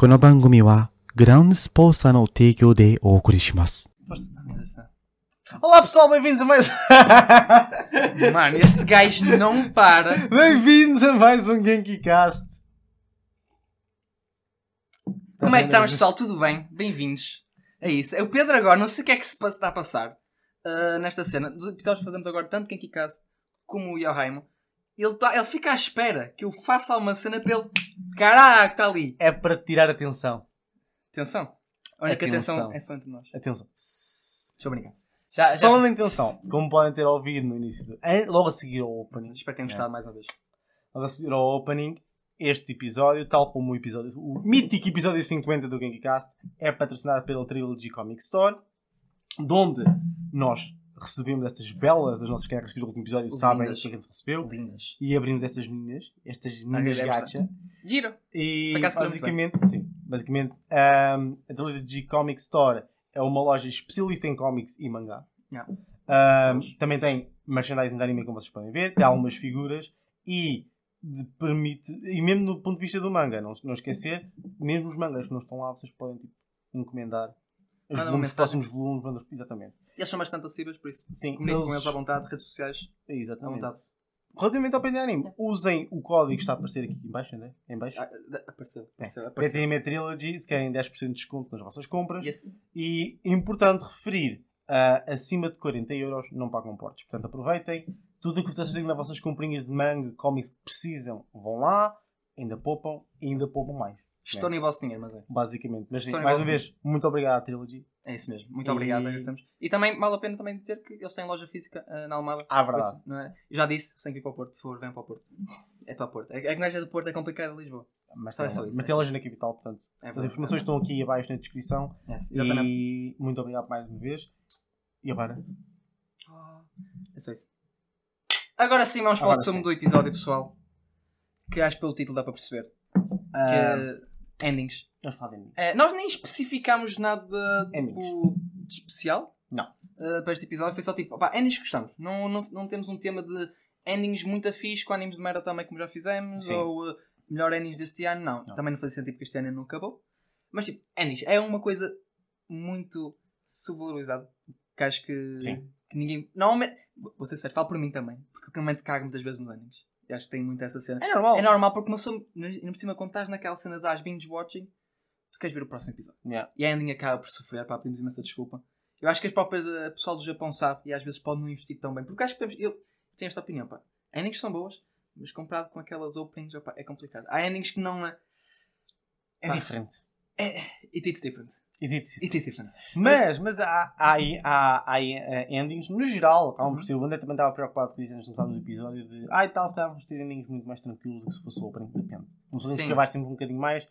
この番組はグラウンドスポーツーの提供でお送りします。 Olá pessoal, bem-vindos a mais. Mano, este gajo não para. bem-vindos a mais um GenkiCast. Como é que estamos, pessoal? Tudo bem? Bem-vindos. É isso. É o Pedro agora, não sei o que é que se passa- está a passar ah, nesta cena. Dos episódios que fazemos agora, tanto Kenki Cast como o Yohaimo, ele, tá, ele fica à espera que eu faça alguma cena para ele. Caraca, está ali. É para tirar atenção. Atenção. Olha que Atenção. atenção é só entre nós. Atenção. Deixa eu brincar. Já, já, Falando em atenção, como podem ter ouvido no início, do... logo a seguir ao opening, espero que tenham gostado mais uma vez. logo a seguir ao opening, este episódio, tal como o episódio, o mítico episódio 50 do GenkiCast, é patrocinado pela Trilogy Comic Store, de onde nós recebemos estas belas das nossas canecas do último episódio, sabem o que é que a gente recebeu, Lindas. e abrimos estas meninas, estas meninas deve gacha. Giro. E basicamente, sim, basicamente um, a Trilogy Comic Store é uma loja especialista em cómics e mangá. Yeah. Um, também tem merchandising de anime, como vocês podem ver, tem algumas figuras e permite, e mesmo do ponto de vista do manga, não, não esquecer, mesmo os mangas que não estão lá, vocês podem tipo, encomendar os, volumes, próximos volumes, exatamente. Eles são bastante acessíveis, por isso. Sim, Comuniquem com eles à vontade, redes sociais, à exatamente. vontade. Relativamente ao Penny Anime, usem o código que está a aparecer aqui em baixo, né? em baixo. Ah, da- Apareceu, apareceu, É. apareceu. PTM Trilogy, se querem 10% de desconto nas vossas compras. Yes. E importante referir, ah, acima de 40 euros não pagam portos. Portanto, aproveitem. Tudo o que vocês têm nas vossas comprinhas de manga, cómics que precisam, vão lá, ainda poupam e ainda poupam mais. Estou no vosso dinheiro, mas é. Basicamente. Mas mais uma vez, muito obrigado à Trilogy. É isso mesmo. Muito E- obrigado, agradecemos. E também vale a pena também dizer que eles têm loja física ah, na Almada. Ah, verdade. Isso, não é? Eu já disse, sem ir para o Porto, por favor, venham para o Porto. É para o Porto. É é que não é do Porto, é complicado em Lisboa. Mas, Só é tem, só isso, mas é tem loja na capital, portanto, É as informações estão aqui abaixo na descrição. Yes, exatamente. E muito obrigado mais uma vez. E agora? Ah, É só isso. Agora sim, vamos para o sumo do episódio, pessoal. Que acho que pelo título dá para perceber. Ah, Que é endings. vamos falar de. Eh, nós nem especificámos nada tipo, de especial Não. eh, para este episódio. Foi só tipo, pá, endings que gostamos. Não, não, não temos um tema de endings muito fixe com animes de merda também, como já fizemos. Sim. Ou eh, melhor endings deste ano. Não. Não. Também não fazia sentido porque este ano não acabou. Mas tipo, endings é uma coisa muito subvalorizada. Que acho que, Sim. que ninguém. Normalmente, vou ser sério, falo por mim também. Porque eu realmente cago muitas vezes nos endings. E acho que tem muito essa cena. É normal. É normal porque uma pessoa, ainda por cima, quando estás naquela cena das binge watching, tu queres ver o próximo episódio. Yeah. E a ending acaba por sofrer, pá, pedimos imensa desculpa. Eu acho que as próprias, eh, o pessoal do Japão sabe e às vezes pode não investir tão bem. Porque acho que eu tenho esta opinião, pá. Endings são boas, mas comparado com aquelas openings, opá, é complicado. Há endings que não é. É Pá. diferente. It is different. E disse It is different. Mas, mas há, há, há, há, eh, endings, no geral, acabam por ser. O André também estava preocupado com isso antes de começarmos o episódio. De, ah, e tal, se calhar vamos ter endings muito mais tranquilos do que se fosse o opening. Depende. Começamos a Sim. escrever sempre um bocadinho mais.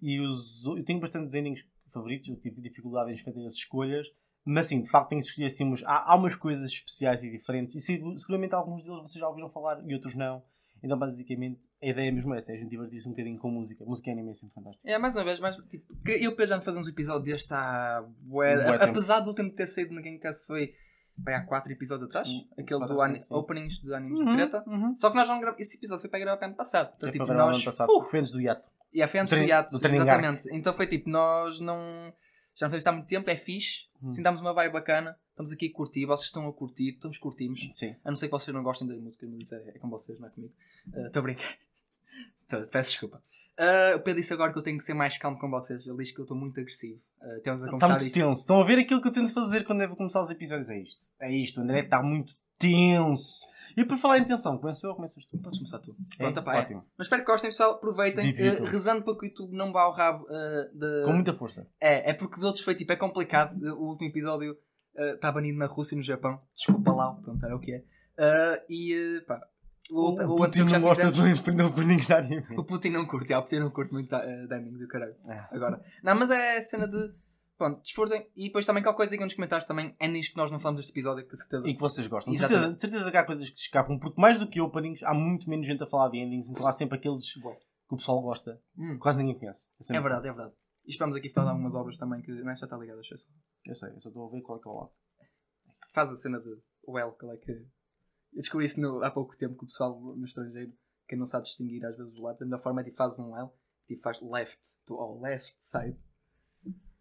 E os, eu tenho bastantes endings favoritos, eu tive dificuldade em fazer as escolhas. Mas sim, de facto tenho que escolher assim. Há, há umas coisas especiais e diferentes. E segu- seguramente alguns deles vocês já ouviram falar e outros não. Então, basicamente, a ideia mesmo é essa: é a gente divertir-se um bocadinho com música. Música e anime é sempre fantástico. É, mais uma vez, mas tipo, eu e o Pedro já fazemos um episódio deste há. a- tempo. apesar do último ter saído no Gamecast foi bem, há 4 episódios atrás, Hum, aquele do sim. openings do animes Uhum, de treta. uhum. Só que nós não gravamos. Esse episódio foi para gravar para ano passado. Portanto, Foi tipo, para nós. ano passado. Uh, Foi antes do hiato. e foi antes Do do hiato, do exatamente. Então foi tipo, nós não. Já não fizemos há muito tempo, é fixe. Hum. Sintámos uma vibe bacana. Estamos aqui a curtir, vocês estão a curtir, todos curtimos. Sim. A não ser que vocês não gostem das músicas, mas isso é, é com vocês, não é comigo. Estou a brincar. Tô- peço desculpa. Ah, o Pedro disse agora que eu tenho que ser mais calmo com vocês. Ele diz que eu estou muito agressivo. Temos a Está começar muito isto. tenso. Estão a ver aquilo que eu tento fazer quando devo começar os episódios? É isto. É isto. O André está muito tenso. E por falar em tensão, começo eu ou começas tu? Podes começar tu. É? Pronto, pá, é. Ótimo. Mas espero que gostem, pessoal. Aproveitem. Eh, rezando para que o YouTube não vá ao rabo eh, de... Com muita força. É, é porque os outros foi tipo, é complicado. O último episódio está banido na Rússia e no Japão. Desculpa lá, pronto, era o que é. E pá, o, O, o Putin não gosta fizemos- do openings de anime. O Putin não curte, ah, o Putin não curte muito uh, Dimings e o caralho. É. Agora. Não, mas é a cena de. Pronto, desfrutem. E depois também qualquer coisa digam nos comentários também. É nisto que nós não falamos deste episódio, que certeza. E que vocês gostam. De certeza, de certeza que há coisas que escapam, porque mais do que openings, há muito menos gente a falar de endings, então há sempre aqueles que o pessoal gosta. Hum, Quase ninguém conhece. é sempre- verdade, é verdade. E esperamos aqui falar de algumas obras também que não é, já está ligado, acho que Eu sei, eu só estou a ver qual é que é o lado. Faz a cena de Well, qual é que. Eu descobri isso no- há pouco tempo que o pessoal no estrangeiro, quem não sabe distinguir às vezes os lados, a melhor forma é tipo fazes um L Tipo, faz left to all left side.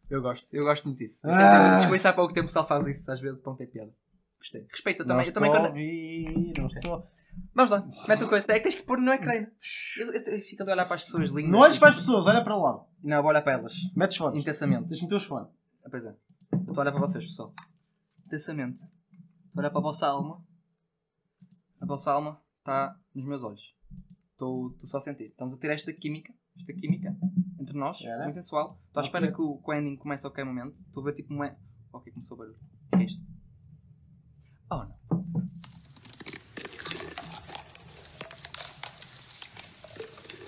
Eu gosto, eu gosto muito disso. Eu Ah. Descobri isso há pouco tempo, o pessoal faz isso, às vezes, não tem piada. Gostei. Respeita Não também. Eu estou também quando... ouvir, não estou... Vamos lá, mete o coisa. É que tens que pôr no ecrã. Eu, eu, eu fico a olhar para as pessoas lindas. Não olhes para as pessoas, olha para lá. Não, vou olhar para elas. Mete os fones. Intensamente. Deixa-me ter os fones. Ah, pois é. Eu estou a olhar para vocês, pessoal. Intensamente. Estou a olhar para a vossa alma. A vossa alma está nos meus olhos. Estou só a sentir. Estamos a ter esta química. Esta química entre nós. Era? Muito sensual. Estou à espera que o, que o ending comece a qualquer momento. Estou a ver tipo um. e- Ok, começou o barulho. O que é isto? Oh não.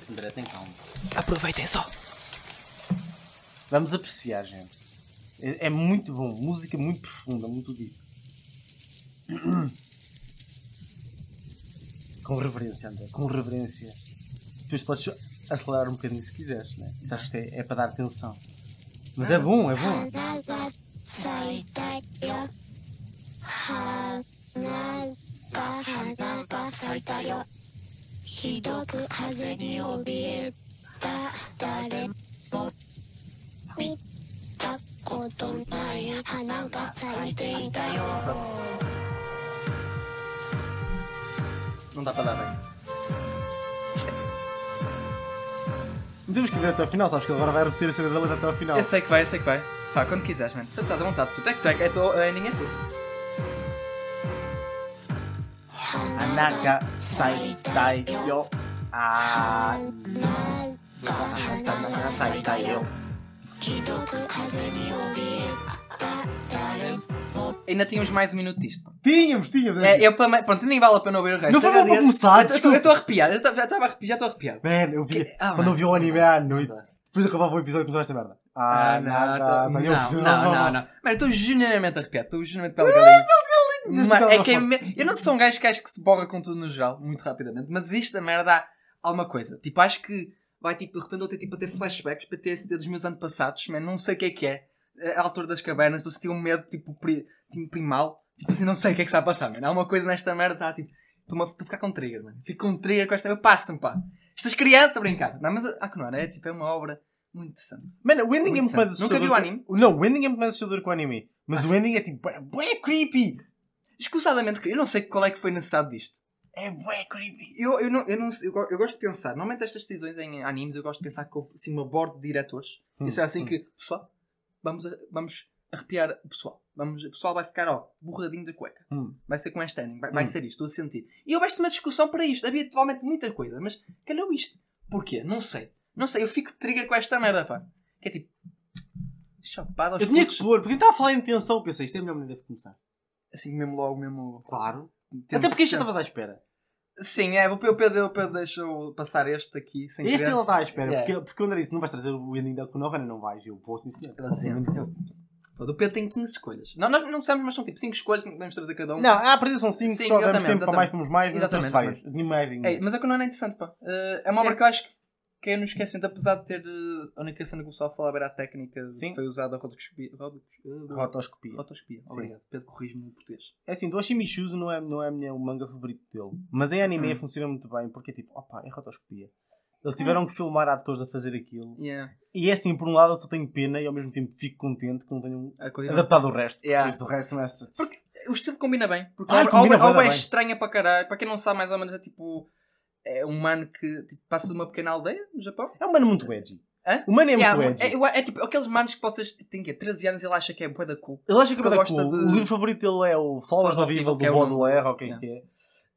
André, tem calma. Aproveitem só. Vamos apreciar, gente. É, é muito bom. Música muito profunda, muito deep. Com reverência, André. Com reverência. Depois podes acelerar um bocadinho se quiseres, né? Achas que é, é para dar atenção. Mas é bom, é bom. 花 Não dá para dar bem. Isto é. Não temos que ver até ao final, sabes que ele agora vai repetir a cena dele até ao final. Eu sei que vai, eu sei que vai. Pá, quando quiseres, mano. Tu estás à vontade. Tu é que tu é que é tu, a ending é tu. Anaka saitai yo. Ah. Anaka saitai yo. ひどく風に怯えた誰も Ainda tínhamos mais um minuto disto. Tínhamos, tínhamos. É, eu, pela- pronto, nem vale a pena ouvir o resto. Não foi Agradeço. para começar, Eu tô- Eu estou arrepiado. Eu tô- já estava arrepiado. Já estou arrepiado. Man, eu vi. Que- ah, quando mano. eu vi o anime à noite, depois acabava o episódio com toda esta merda. Ah, não, Anaka tô- não, não, não, não. Mano, eu estou genuinamente arrepiado. Estou genuinamente pela galinha. Mas Mas aquela é que é me- Eu não sou um gajo que acho que se borra com tudo no geral, muito rapidamente, mas isto da merda há alguma coisa. Tipo, acho que vai tipo, de repente eu ter, tipo, a ter flashbacks para ter dos meus antepassados, man, não sei o que é que é. A altura das cavernas, estou a sentir um medo tipo, pri, tipo primal. Tipo assim, não sei o que é que está a passar, man. Há uma coisa nesta merda, tá, tipo, estou a ficar com trigger, mano. Fico com trigger com esta. Passa-me, pá. Estas crianças, a brincar. Não, mas ah, que não, é tipo, é uma obra muito interessante. Mano, o ending é Muito mais. Nunca viu o anime? Não, o ending é muito mais assustador que o anime. Mas o ending é tipo, bué- bué creepy. Escusadamente, eu não sei qual é que foi necessário disto. É bué creepy. Eu, eu, não, eu, não, eu, eu gosto de pensar, normalmente estas decisões em animes, eu gosto de pensar que houve assim, uma board de diretores. Hum, Isso é assim hum. que, pessoal, vamos, a- vamos arrepiar o pessoal. Vamos, o pessoal vai ficar, ó, borradinho da cueca. Hum. Vai ser com este ending, vai, vai Hum. ser isto, estou a sentir. E eu de uma discussão para isto. Havia provavelmente muita coisa, mas calhou isto. Porquê? Não sei. Não sei, eu fico de trigger com esta merda, pá. Que é tipo. Chapada aos Eu tinha putos. que pôr, porque estava a falar em tensão. Pensei, isto é a melhor maneira de começar. Assim mesmo logo, mesmo. Claro. Até porque isto já estava à espera. Sim, é, o Pedro, o Pedro deixou passar este aqui sem Este querer. ele está à espera. Yeah. Porque, porque o André disse: não vais trazer o ending da Konohana, não vais. Eu vou sim, senhor. Ele sim, Obviamente que eu- Pô, O Pedro tem 15 escolhas. Não, nós não sabemos, mas são tipo 5 escolhas que podemos trazer cada um. Não, ah, a partir são 5, Sim, só damos exatamente, tempo para mais, exatamente. pomos mais, mas eu trouxe Exatamente, várias. Mais ainda. É, mas a Conan é interessante, pá. Eh, é uma obra É. que eu acho que, que é no esquecendo, apesar de ter eh, a única cena que o pessoal falava era a técnica Sim. que foi usada a rotoscopia. eh, Rotoscopia. Rotoscopia, obrigado. Pedro corrige-me no português. É assim, do Oshimishuzo não é, não é minha, o manga favorito dele. Mas em anime Hum. funciona muito bem, porque é tipo, opa, é rotoscopia. Eles tiveram que filmar atores a fazer aquilo. Yeah. E é assim, por um lado eu só tenho pena e ao mesmo tempo fico contente que não tenham adaptado o resto. Yeah. Por isso o resto não é... Porque o estilo combina bem. Porque Ah, a obra, a é bem. estranha para caralho. Para quem não sabe, mais ou menos é tipo. É um mano que tipo, passa de uma pequena aldeia no Japão. É um mano muito edgy. Hã? O mano é Yeah, muito edgy. é, é, é tipo aqueles manos que vocês têm que 13 anos e ele acha que é bué da cool. Ele acha que é bué da gosta cool. de- O livro favorito dele é o Flowers of Evil que é do o nome. Baudelaire, ou o que é Yeah. que é.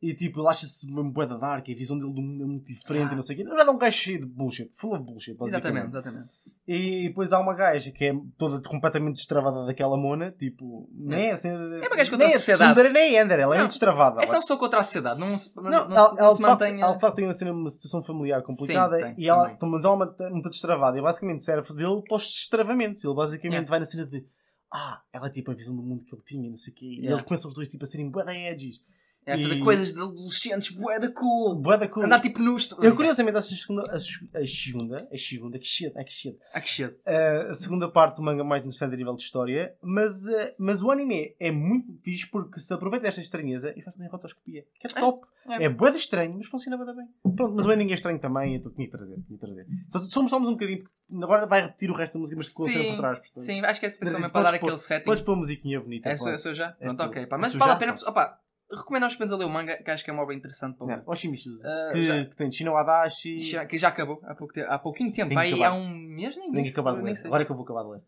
E tipo, ele acha-se mesmo bué da dark, a visão dele do mundo é muito diferente e não sei o quê. Na verdade é um gajo cheio de bullshit, full of bullshit. Exatamente, exatamente. E depois há uma gaja que é toda completamente destravada daquela mona, tipo, nem é assim. É uma gaja contra a é sociedade. Sundara, nem é Ender, ela é Não, muito destravada. Essa é uma pessoa contra a sociedade. Não se, não, não, ela, se, não ela se de facto, mantenha. ela de facto tem uma, cena, uma situação familiar complicada Sim, tem, e ela, também. mas ela é uma- muito destravada e basicamente serve dele para os destravamentos. Ele basicamente Yeah. vai na cena de ah, ela é tipo a visão do mundo que ele tinha, não sei o quê. E Yeah. eles começam os dois tipo, a serem bué edges. É fazer E- coisas de adolescentes, bué da cool. Bué da cool. Andar tipo nus. Eu curiosamente acho a segunda, a, a segunda, a segunda, que shit, é que shit. Ah, que shit. Uh, a segunda parte do manga mais interessante a nível de história, mas, uh, mas o anime é muito fixe porque se aproveita desta estranheza e faz uma rotoscopia, que é top. é. É, de estranho, mas funciona bué da bem. Pronto, mas o ending é estranho também, então tinha que trazer. Tinha que trazer. Só, somos só um bocadinho, porque agora vai repetir o resto da música, mas a cena por trás. Portanto. sim, acho que esse foi também para dar aquele setting. Podes pôr a musiquinha bonita. É, sou, sou já? Pronto, ok. Mas vale a pena. Opa, recomendo aos fãs a ler o manga, que acho que é uma obra interessante para ler. Yeah, Oshimitsu, Ah, que, já- que tem Shino Adachi. Já- Que já acabou há, pouco te- há pouquinho tempo. Acabar. há um mês nem Tenho que acabar de ler. Agora é que eu vou acabar de ler.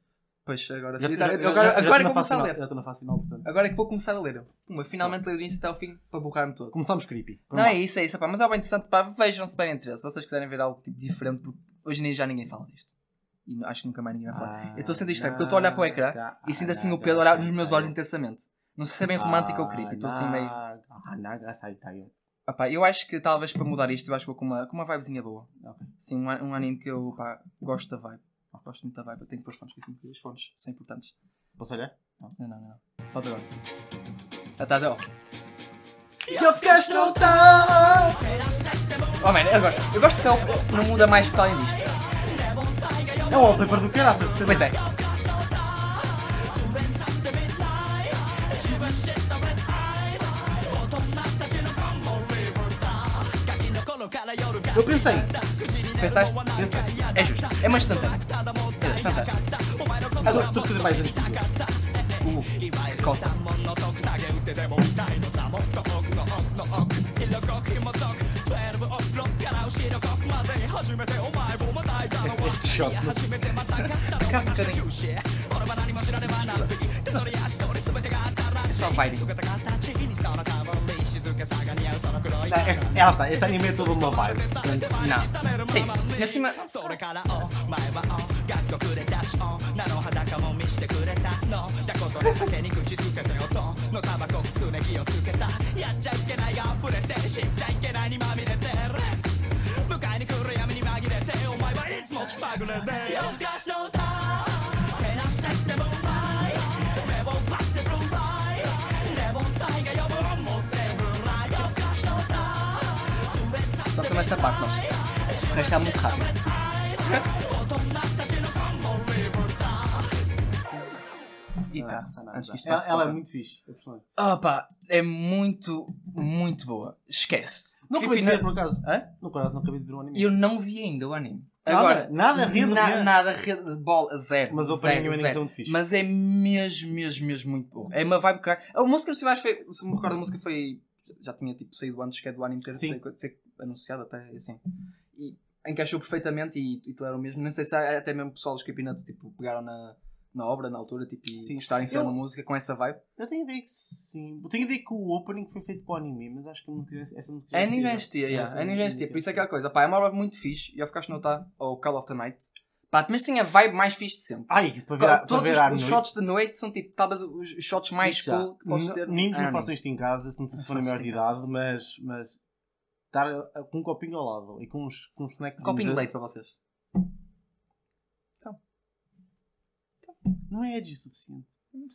Pois, agora sim. Agora, agora, agora é que fase começar a final, ler. Já estou na fase final, portanto. Agora é que vou começar a ler. Puma, finalmente leio do início até ao fim para borrar-me todo. Começamos creepy. Não, é isso, é isso. Pá. Mas é bem interessante. Pá, vejam se bem interesse. Se vocês quiserem ver algo tipo, diferente, porque hoje nem já ninguém fala disto. E acho que nunca mais ninguém vai falar. eu estou a sentir estranho, porque eu estou a olhar para o ecrã e sinto assim o Pedro olhar nos meus olhos intensamente. Não sei se é bem romântico ou creepy. Estou assim meio. Ah, pá, eu acho que talvez para mudar isto, eu acho que vou com uma, com uma vibezinha boa. Sim, um, um anime que eu pá, gosto da vibe. Gosto muito da vibe. Eu tenho que pôr os fones, esqueci-me que os fones são importantes. Posso olhar? Não, não, não. não. Faz agora. Já estás, ó. Eu ficaste no tal! Oh, man, agora, eu gosto que ele não muda mais para além disto. É o wallpaper do caraças. Pois é. Eu pensei. Pensaste? Pensei. É justo. É uma instantânea. É fantástico. Agora, tu escreves mais antigo. Uh, Costa. Este, este shot. Mas, Cá um bocadinho. É só vai. Ela está, este anime é todo uma vibe. Não. Sim, na cima. Sim. 迎えに来る闇に紛れてお前はいつも気まぐれで夜更かしの歌 Só foi nesta parte, não. O resto está muito rápido. E tá. Antes que isto ela, passe ela é para- muito fixe. A personagem. Opa, é muito, muito boa. Esquece. Não acabei de ver, por acaso. Hã? No caso, não acabei de ver o anime. Eu não vi ainda o anime. Nada? Agora, Nada? Rede de na- nada, rede de bola, zero. Mas o zero, opening o ending zero. são muito fixe. Mas é mesmo, mesmo, mesmo muito bom. É uma vibe caralho. A música, se mais foi, se me recordo, a música foi. Já tinha tipo saído antes que é do anime ter ser anunciado até assim. E encaixou perfeitamente e, e o mesmo. Não sei se há- até mesmo o pessoal dos Creepy Nuts tipo, pegaram na, na obra na altura tipo, e Sim. gostaram de fazer uma música com essa vibe. Eu tenho ideia que sim. Eu tenho ideia que o opening foi feito para o anime, mas acho que a música- essa música A já anime já existia, yeah. Anime já Por isso é aquela coisa. Pá, é uma vibe muito fixe. E ao ficaste a notar, ou Call of the Night. Pá, mas tem a vibe mais fixe de sempre. Ai, isso para ver, para Todos ver à os, os shots de noite são tipo, talvez os shots mais Já. cool que podes ter. Meninos, Ah, não façam isto em casa se não Não forem maior de idade, mas, mas estar com um copinho ao lado e com uns, com uns snacks. Um copinho de leite para vocês. Não é edgy o suficiente.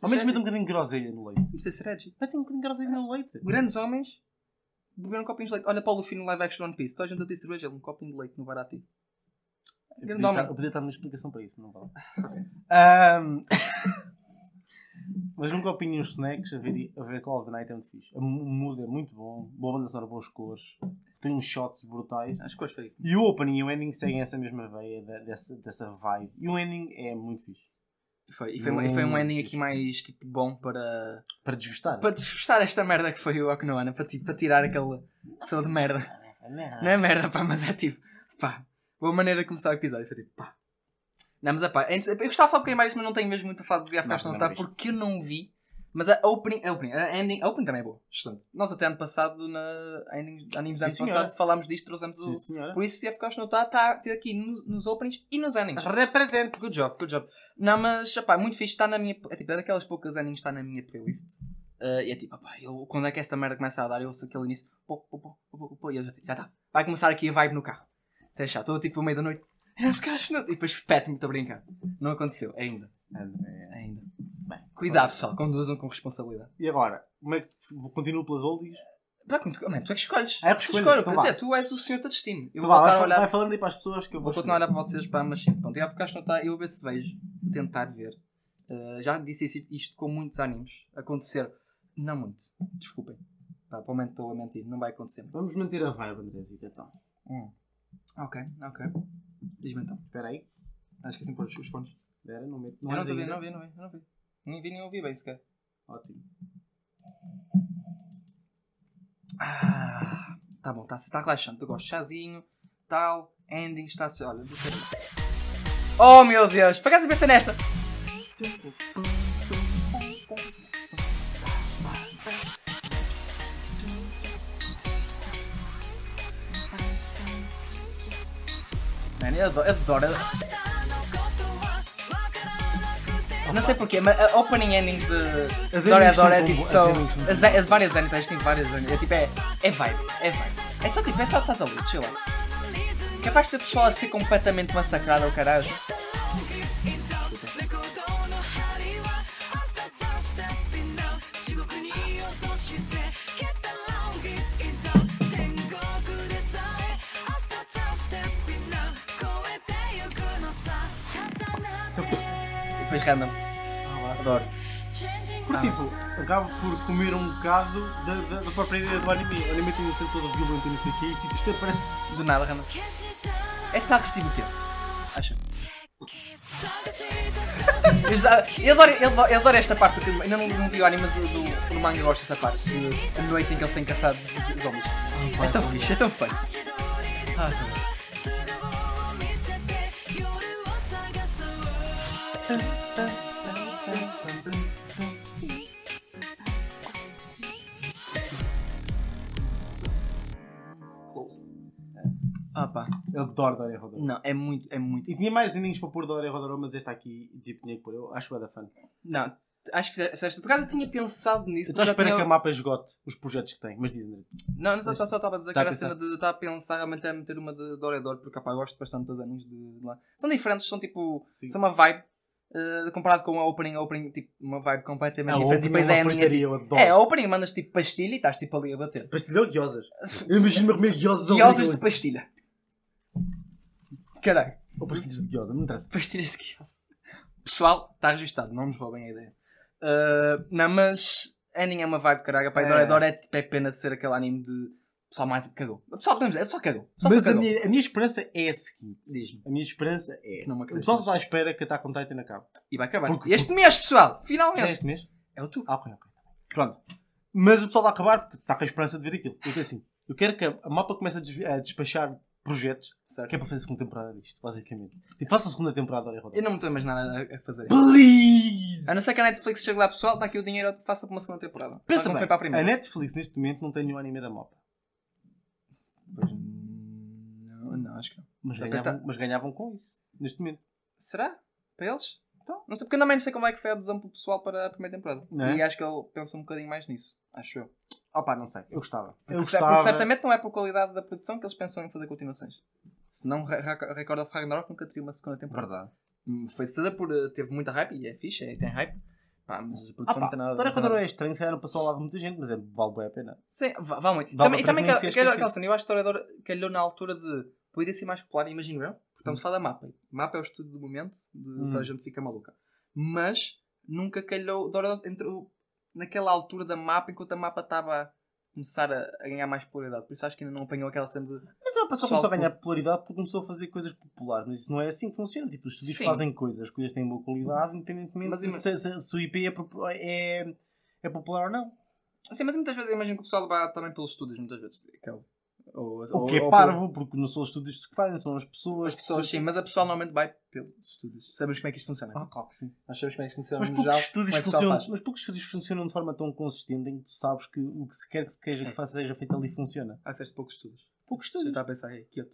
Ao menos ser mete um bocadinho de groselha no leite. Não precisa ser edgy. Mete um bocadinho de groselha no leite. Grandes homens beberam copinhos de leite. Olha para o Luffy no live action One Piece. Toda a gente a ter cerveja, um copinho de leite no barato. Eu Grande podia, homem. estar, eu podia estar numa explicação para isso, mas não vale. Ahm, mas num copinho uns snacks, a ver, a ver Call of the Night é muito fixe. O mood é muito bom, boa banda sonora, boas cores, tem uns shots brutais. As cores foi. E o opening e o ending seguem essa mesma veia da- dessa, dessa vibe. E o ending é muito fixe. Foi. E foi, e foi um ending aqui mais tipo, bom para. Para desgostar. para desgostar esta merda que foi o Oknoana. Para, para tirar aquele som de merda. Não Não é merda, pá, mas é tipo, pá, boa maneira de começar o episódio. Foi tipo, pá. Não, mas é pá, antes- eu gostava de falar um bocadinho mais, mas não tenho mesmo muito a falar de Não, Afghanistan, não tá? Porque eu não vi. Mas a opening, a opening, a ending, a opening também é boa, excelente. Nós até ano passado, na ending, anime do ano senhora. passado, falámos disto, trouxemos Sim, o. senhora. Por isso, se FKs notar, está tá aqui nos, nos openings e nos endings. Represente. Good job, good job. Não, mas, pá, muito fixe, está na minha. É tipo, é daquelas poucas endings que está na minha playlist. Uh, e é tipo, opá, eu, quando é que esta merda começa a dar, eu ouço aquele início, pô, pô, pô, pô, pô, e eu já sei, já está. Vai começar aqui a vibe no carro. Até já, estou tipo no meio da noite. "É, os caras não-" E depois pete-me, estou a brincar. Não aconteceu, ainda. Ainda. Bem, Cuidado, pessoal, conduzam com responsabilidade. E agora, como é que continuo pelas oldies? Pá, como tu, man, tu é que escolhes. Eu que tu, escolhes, então é, tu és o senhor do destino. Eu Então vou vá, vai, a olhar. vai falando aí para as pessoas que eu Vou vou continuar a olhar para vocês, pá, mas sim, pronto, já ficaste a notar, eu vou ver se vejo, vou tentar ver. Uh, já disse isto, isto com muitos animes. Acontecer, não muito, desculpem. Pá, para o momento estou a mentir, não vai acontecer. Vamos manter a vibe, Andrezita, então. Hum. Ok, ok. Diz-me então. Espera aí. Acho que assim pôr os fones. Espera, não meto. não estou a ver, ainda? não vi, não vi, não vi. Nem vi nem ouvi bem sequer. Ótimo. Ah, tá bom, está tá relaxante. Eu gosto de chazinho, tal, ending, está a ser. Olha, ver. Oh meu Deus, por acaso pensa nesta? Mano, eu adoro. Eu adoro. Não sei porquê, mas a opening endings de As Dora Dora é tipo são As, as várias endings, tem várias endings. É tipo, é, é vibe, é vibe. É só tipo, é só estás ali, chill lá. Capaz de ter pessoal a ser completamente massacrado ao caralho. Depois random. Adoro. Porque, tipo, acabo por comer um bocado da, da, da própria ideia do anime. O anime tem sido todo violento e não sei o quê. E, tipo, isto parece. Do nada, random. É só que se divertiu. Acho. Eu, adoro, eu, adoro, esta parte, porque ainda não, não vi o anime, mas o do, do manga eu gosto desta parte. A noite em que eles têm caçado zombies. É tão fixe, é tão feio. Ah, tão Ah pá, Eu adoro Dora não, é muito, é muito. E tinha mais endings para pôr Dora Rodorô, mas esta aqui, tipo, tinha que pôr. Eu acho que da fã. Não, acho que fizeste. Por acaso eu tinha pensado nisso. Eu estou à espera que a mapa esgote os projetos que tem. Mas diz, André. Não, não só, só estava a dizer que Tá era a cena de estar a pensar realmente a meter uma de Dorador, porque opá, gosto bastante dos aninhos de, de lá. São diferentes, são tipo. Sim. São uma vibe. eh, comparado com a opening, a opening, tipo, uma vibe completamente A diferente. opening Depois é é a uma ending. porcaria, eu adoro. É, a opening mandas tipo pastilha e estás tipo ali a bater. Pastilhão guiosas. Eu imagino-me a comer guiosas Guiosas de pastilha. Caralho, Ou pastilhas de guiosa, não interessa. pastilhas de guiosa. Pessoal, está registado, não nos roubem a ideia. Eh, não, mas ending é uma vibe caralho. Pá, e É. Dorador é, tipo, é pena ser aquele anime de. Pessoal mais cagou. O pessoal, o pessoal cagou. O pessoal Mas só a cagou. minha, a minha esperança é a seguinte. Diz-me. A minha esperança é. Não O pessoal está à espera que a Attack on Titan acabe. E vai acabar. Porque- Este mês, pessoal, Já é finalmente. este mês? É o tu. Ah, ok, ok. Pronto. Mas o pessoal vai acabar porque está com a esperança de ver aquilo. Eu quero assim. Eu quero que a mapa comece a, desvi- a despachar projetos Certo. que é para fazer a segunda temporada disto, basicamente. E faça a segunda temporada da Eu não me estou a imaginar a, a fazer. Please! A não ser que a Netflix chegue lá, pessoal, dá aqui o dinheiro, faça para uma segunda temporada. Pensa bem, foi para a a primeira. Netflix neste momento não tem nenhum anime da mapa. Pois, não, não, acho que não. Mas Tá ganhavam, bem, mas ganhavam com isso, neste momento. Será? Para eles? Então, não sei, porque eu também não sei como é que foi a adesão pelo pessoal para a primeira temporada. É? E acho que ele pensa um bocadinho mais nisso. Acho eu. Ah pá, não sei. Eu gostava. Eu Porque, porque gostava. certamente não é por qualidade da produção que eles pensam em fazer continuações. Se não, Re- Re- Record of Ragnarok nunca teria uma segunda temporada. Verdade. Hum, Foi cedida por. eh, teve muita hype e é fixe, é, tem hype. Pá, mas a Ah produção pá, não tem nada nada- Rodorô é estranho, se calhar não passou ao lado de muita gente, mas é, vale bem a pena. Sim, vá, vá muito. Vá também, e também aquela cena, eu acho que a Toradora calhou na altura de. Podia ser mais popular, imagino eu. Porque Hum. estamos a falar da mapa. Mapa é o estudo do momento, de Hum. a gente fica maluca. Mas nunca calhou. Dora entrou naquela altura da mapa enquanto a mapa estava a começar a, a ganhar mais popularidade. Por isso acho que ainda não apanhou aquela cena de. Mas ela passou, começou a ganhar popularidade porque começou a fazer coisas populares. Mas isso não é assim que funciona. Tipo, os estúdios Sim. fazem coisas, as coisas têm boa qualidade, independentemente Mas se, se, se o IP é, é, é popular ou não. Assim, mas muitas vezes eu imagino que o pessoal vai também pelos estúdios, muitas vezes. que o- ou, O que é parvo, porque não são os estúdios que fazem, são as pessoas. As pessoas, sim, mas a pessoa normalmente vai pelos estúdios. Sabemos como é que isto funciona. Ah, claro que sim. Nós sabemos como é que isto funciona. Mas poucos, geral, estúdios é o funcionam, mas poucos estúdios funcionam de forma tão consistente em que tu sabes que o que se quer que se queja que faça seja feito ali funciona. Ah, disseste poucos estudos. Poucos estúdios. estava a pensar, aí, Kyoto.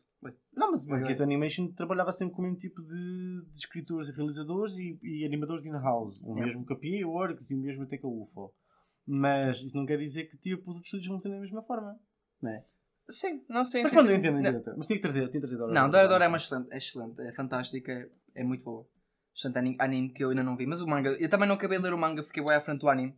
Não, mas vai. Kyoto Animation trabalhava sempre com o mesmo tipo de, de escritores e realizadores e, e animadores in-house. O É. mesmo que a PA Works e o mesmo até que a UFO. Mas isso não quer dizer que tipo, os outros estúdios funcionem da mesma forma. Não é? Sim, não sei. Mas quando eu entendo, Não, entendo. Mas tinha que trazer, tinha que trazer Dora. Não, Dora Dora é uma excelente, é excelente, é fantástica, é, muito boa. Excelente anime, anime que eu ainda não vi, mas o manga, eu também não acabei de ler o manga, fiquei bem à frente do anime.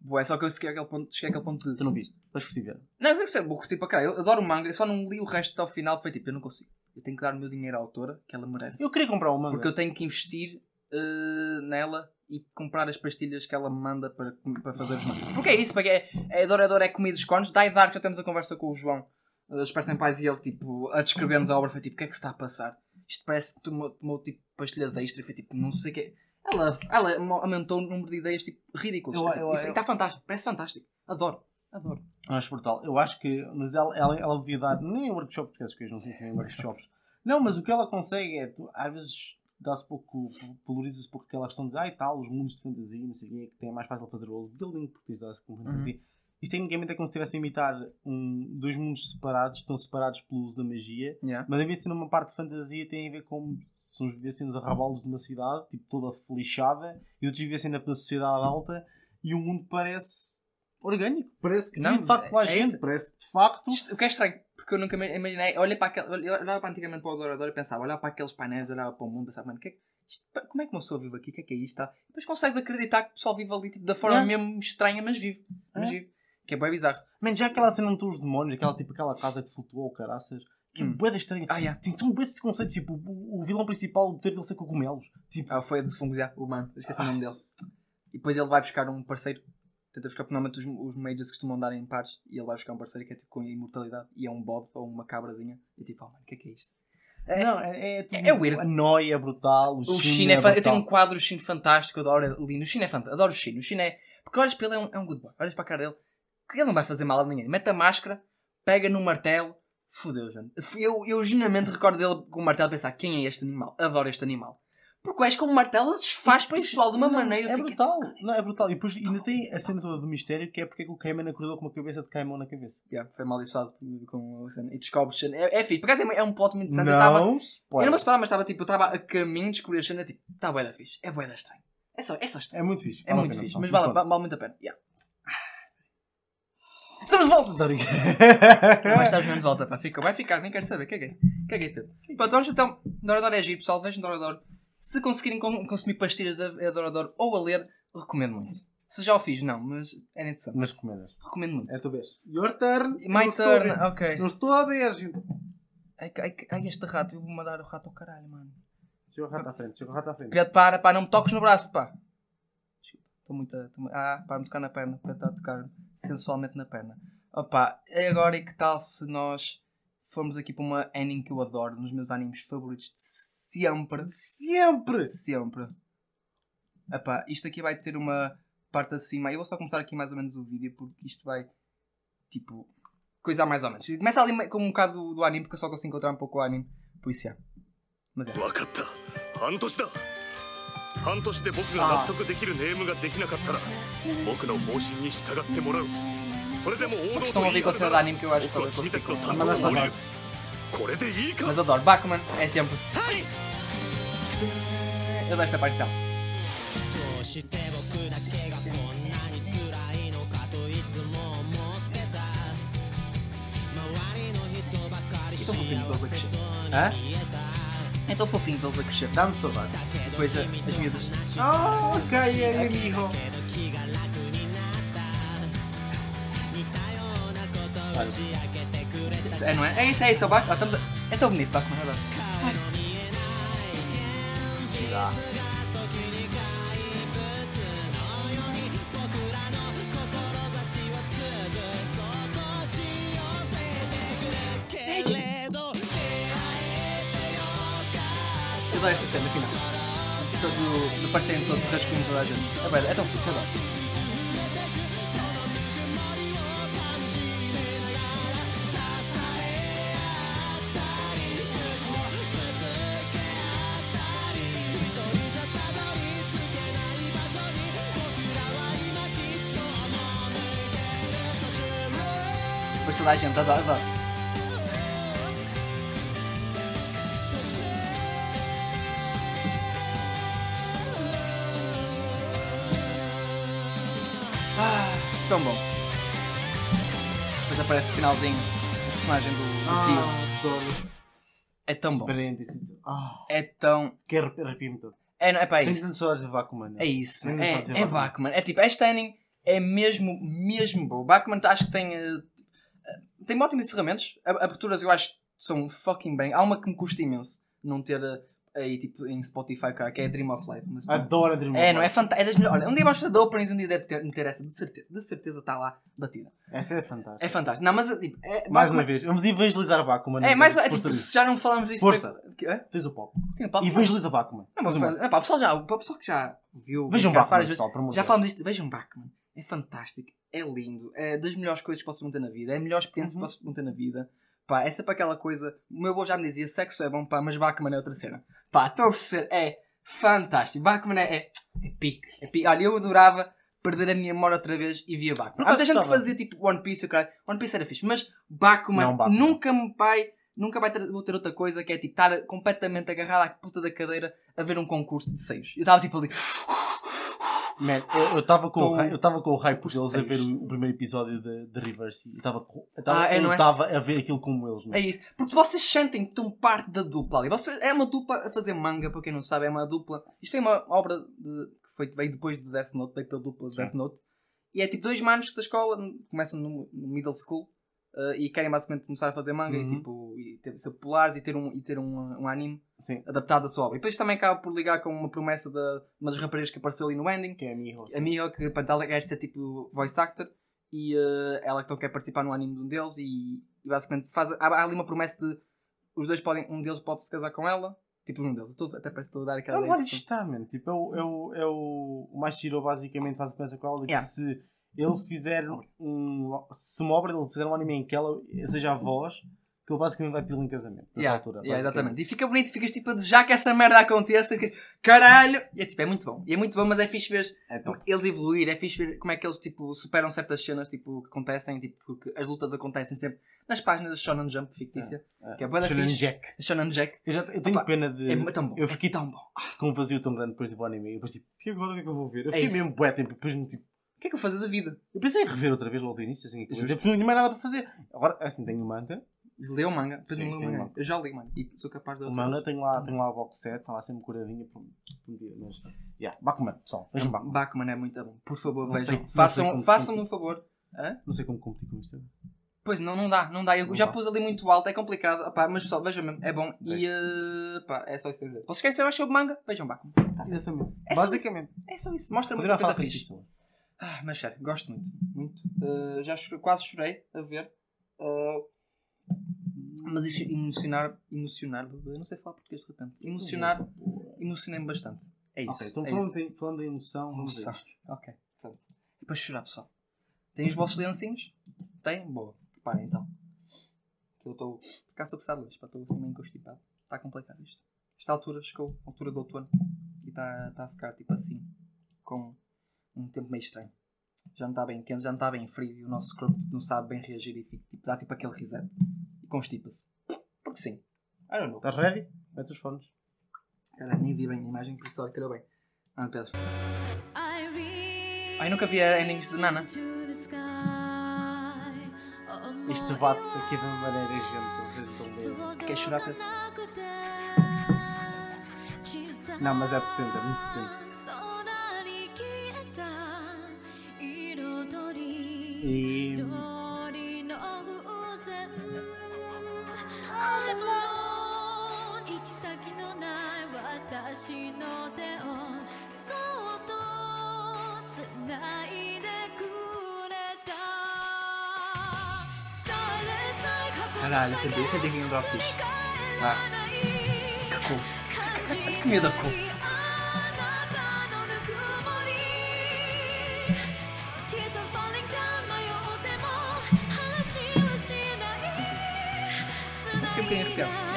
Bué, só que eu cheguei àquele ponto, cheguei àquele ponto de. Tu não viste? Vais curtir ver. Não, eu sei, vou curtir para cá. Eu adoro o manga, eu só não li o resto até ao final. Foi tipo, eu não consigo. Eu tenho que dar o meu dinheiro à autora, que ela merece. Eu queria comprar uma. Porque eu tenho que investir eh, nela e comprar as pastilhas que ela me manda para, para fazer os mangas. Porque é isso, porque é, é adorador, é comida dos cornos. Die Dark, já temos a conversa com o João, dos Parecem Pais, e ele tipo, a descrever-nos a obra. Foi tipo, o que é que se está a passar? Isto parece que tomou, tomou tipo pastilhas extra. Foi tipo, não sei o que é. Ela, ela aumentou o número de ideias tipo, ridículas. Eu- eu- e eu- está fantástico, parece fantástico. Adoro, adoro. Acho brutal. Eu acho que. Mas ela, ela, ela devia dar. Nem em workshops, porque essas coisas não sei se é em workshops. Não, mas o que ela consegue é. Tu, às vezes dá-se pouco. valoriza-se pouco aquela questão de. Ai tal, os mundos de fantasia, não sei o quê, que é mais fácil fazer o world building, porque isso dá-se com fantasia. Isto tecnicamente é como se estivesse a imitar um, dois mundos separados, estão separados pelo uso da magia. Yeah. Mas em vez de ser numa parte de fantasia, tem a ver com se uns vivessem nos arrabalos de uma cidade, tipo toda lixada, e outros vivessem na sociedade alta, e o mundo parece orgânico. Parece que Não, de facto lá é gente. isso. Parece de facto. O que é estranho, porque eu nunca imaginei. Olhei para aquele, olhava para antigamente para o adorador e pensava, olhava para aqueles painéis, olhava para o mundo e pensava, mano, que é que- como é que uma pessoa vive aqui? O que é que é isto? Depois consegues acreditar que o pessoal vive ali tipo, da forma É. mesmo estranha, mas vive. Mas É. vive. Que é bem bizarro. Man, já aquela cena onde estão os demónios, aquela, tipo, aquela casa que flutuou, caraças, que é Hum. bué da estranha. Ah, yeah. Tem, são esses conceitos, tipo, o, o vilão principal ter de ser cogumelos. Tipo, Ah, foi a de fungo, já, o mano. Eu esqueci o nome dele. E depois ele vai buscar um parceiro. Tenta buscar, porque normalmente os, os mages costumam dar em pares. E ele vai buscar um parceiro que é tipo com imortalidade. E é um bode ou uma cabrazinha. E tipo, oh mano, o que é que é isto? É- não, é, é, tudo- é weird. A noia é brutal, o, O Shin Shin é, Eu brutal. tenho um quadro do Shin fantástico, adoro ali. No Shin é fantástico, adoro o Shin. O Shin é. Porque olhas para ele, é um, é um good boy. Olhas para a cara dele, que ele não vai fazer mal a ninguém. Mete a máscara, pega no martelo, fodeu, gente. Eu, eu genuinamente recordo dele com o martelo e pensar: quem é este animal? Adoro este animal. Porque és com o martelo, desfaz pessoal de uma Não, maneira. É fica- brutal, não, é brutal. E depois ainda tem a cena toda do mistério que é porque é que o Cayman acordou com uma cabeça de Caimão na cabeça. Yeah, foi mal disfarçado com a cena. E descobres. É, é fixe. Por acaso é, é um plot muito interessante. Eu tava- Não, Eu não spoiler. me esperava, mas estava tipo, eu estava a caminho de descobrir a cena tipo, está bué da fixe. É bué da estranho. É só, é só estranho. É muito fixe. É vale muito pena, fixe, mas vale, vale muito a pena. Yeah. Estamos de volta, Dori. Mas estás mesmo de volta, pá. Fica, vai ficar, nem quero saber. Caguei. Caguei tudo. Pronto, vamos então. Dorador é giro, pessoal. Vejam Dorador. Se conseguirem con- consumir pastilhas a, a Dorador ou a ler, recomendo muito. Se já o fiz, não, mas era interessante. Mas recomendas. Recomendo muito. É a tua vez. Your turn. My Não turn, ok. Não estou a ver, gente. Ai, ai, ai, este rato, eu vou mandar o rato ao caralho, mano. Chega o rato à frente, chega o rato à frente. Pedro, para, pá, não me toques no braço, pá. Estou muito. a- Tô, ah, para me tocar na perna. Pedro está a tocar sensualmente na perna. Opa, e agora e que tal se nós formos aqui para uma anime que eu adoro, nos meus animes favoritos de sempre. Sempre! Sempre. Epá, isto aqui vai ter uma parte acima. Eu vou só começar aqui mais ou menos o vídeo porque isto vai tipo coisa mais ou menos. Começa ali com um bocado do, do anime porque eu só consigo encontrar um pouco o anime. Por isso é. Mas é. 半年で僕が納得できるネームができなかったら僕の方針に従ってもらうそれでも王道と言い cena な só 僕は君た.ちの担当を降りる.これでいいか Mas adoro. Bakuman é sempre. Eu dou esta aparição. どうして僕だけがこんなに辛いのかといつも思ってた周りの人ばかり E tão fofinho pelos a crescer. Hã? É tão fofinho pelos a crescer. Dá-me saudade. Depois a- as miúdas. Oh, ok, amigo. É, não é? É isso, é isso. É, o Bak- ah, estamos a- é tão bonito, Bakuman. eu adoro. Eu adoro esta cena final. Parecerem todos os rascunhos de toda a gente. É, bem, é tão fixe, adoro. Depois toda a gente adora, finalzinho, o personagem do, do tio. Ah, adoro. É tão bom. Ah, É tão. que arrepia-me todo. É, não, é para Tenho isso. tantas saudades de Bakuman. É isso. É, é Bakuman. Bakuman. É tipo, esta anime é mesmo, mesmo boa. Batman acho que tem. eh, tem ótimos encerramentos. Aberturas eu acho que são fucking bem. Há uma que me custa imenso não ter eh, aí tipo em Spotify, cara, que é Dream of Life. Mas Adoro a Dream é, of não é Life. fantástico. É das melhores. Olha, um dia vamos fazer openings, um dia deve ter, meter essa, de certeza. De certeza está lá batida. Essa é fantástica. É fantástico. Não, mas tipo. É, Mais Batman- uma vez, vamos evangelizar Bakuman. É, mais. É, tipo, se já não falamos disto. Força. é- é? Tens o pop. Tem o Paulo Evangeliza Bakuman. Não, mas, Mais uma. é, pá, o pessoal já, o pessoal que já viu Vejam vezes, pessoal, de já falamos disto, vejam Backman. É fantástico, é lindo, é das melhores coisas que possam ter na vida, é a melhor experiência Uhum. que possam ter na vida. Pá, é sempre aquela coisa. O meu avô já me dizia: sexo é bom, pá, mas Backman é outra cena. Pá, estou a perceber, é fantástico. Backman é, é, é pique, é pique. Olha, eu adorava perder a minha memória outra vez e via Backman. Há muita gente que fazia tipo One Piece, eu caralho. One Piece era fixe, mas Bakuman. nunca me vai. Nunca vai ter, vou ter outra coisa que é tipo estar completamente agarrado à puta da cadeira a ver um concurso de seios. Eu estava tipo ali. Man, eu- eu estava com, o hype- eu estava com o hype Os deles a ver o, o primeiro episódio de, de Reverse e eu estava Ah, é, é? a ver aquilo como eles. man. É isso. Porque vocês sentem que estão parte da dupla ali. Vocês, é uma dupla a fazer manga, para quem não sabe, é uma dupla. Isto foi uma obra de- que foi, veio depois de Death Note, veio pela dupla de Sim. Death Note. E é tipo dois manos da escola, começam no, no middle school eh, e querem basicamente começar a fazer manga Uhum. e, tipo, e ter, ser populares e ter, um, e ter um, um anime Sim, adaptado da sua obra. E depois também acaba por ligar com uma promessa de uma das raparigas que apareceu ali no ending. que é a minha A Miho, que portanto, ela quer ser tipo voice actor e eh, ela então quer participar no anime de um deles e, e basicamente faz, há, há ali uma promessa de os dois podem, um deles pode se casar com ela, tipo um deles, Estou- até parece que estou a dar aquela Não, está, mano. Tipo, é o, é o, é o, o Mashiro basicamente faz a pensa com ela de que Yeah. se ele fizer um. Se uma obra ele fizer um anime em que ela seja a voz, que ele basicamente vai pedi-lo em casamento. Nessa Yeah, altura. yeah, exatamente. E fica bonito, ficas tipo a desejar que essa merda aconteça, que, caralho! E é tipo, é muito bom. E é muito bom, mas é fixe ver É eles evoluir, é fixe ver como é que eles tipo, superam certas cenas tipo, que acontecem, tipo, porque as lutas acontecem sempre nas páginas da Shonen Jump fictícia, que é bué da Shonen fixe. Jack. Shonen Jack. Eu, já, eu tenho Opa, pena de. É tão bom. eu fiquei é tão bom. com um vazio tão grande depois de ver o anime. E depois tipo, e agora o que é que eu vou ver? Eu É fiquei isso. mesmo bué tempo. Depois tipo. O que é que eu vou fazer da vida? Eu pensei em rever outra vez logo do início, assim, depois não tinha mais nada para fazer. Agora, assim, tenho o manga. Leu o manga. Depois Sim, não leu o tem manga. manga. Eu já li, mano. E sou capaz de O outra manga tenho lá, tenho lá a box set, está lá sempre curadinha por por um dia. Mas, yeah, Bakuman, pessoal, vejam Bakuman. Bachman é muito bom. Por favor, Não sei- vejam. não sei Façam- como- Façam-me um favor. Hã? Não sei como competir com isto. Pois não, não dá, não dá. Eu Não já dá. pus ali muito alto, é complicado. Opá, mas pessoal, vejam mesmo, é bom. E eh, pá, é só isso a dizer. Vocês querem saber mais sobre manga? Vejam Bachman. Exatamente. É só Basicamente. É só isso. Mostra Poderá coisa falar fixe. fixe. Ah, mas sério, gosto muito. Muito. Eh, já chorei- quase chorei a ver. Eh, mas isso emocionar, emocionar, eu não sei falar português de repente. Emocionar, emocionei-me bastante. É isso. Ok, então é falando, isso. de, falando de emoção, vamos Emoção. Ok, pronto. E para chorar, pessoal. Tem os vossos lencinhos? Tem? Boa. Preparem então. Que eu estou. Por acaso estou luz, para estou assim meio constipado. Está complicado isto. Esta altura chegou, a altura do outono. E está está a ficar tipo assim. Com um tempo meio estranho. Já não está bem quente, já não está bem frio e o nosso corpo tipo, não sabe bem reagir e fica, tipo, dá tipo aquele reset. E constipa-se. Porque sim. I don't know. Estás ready? Mete os fones. Caralho, nem vi bem a imagem, por isso olha, calhou bem. Ah, Pedro. Ai, nunca vi a endings de Nana. Isto bate aqui de uma maneira gente, vocês estão bem. Chorar, Pedro? Não, mas é potente, é muito potente. E. Caralho, senti, eu senti que ia um drop fixe. Ah, cool. Que medo da cool. Eu fiquei um bocadinho arrepiado.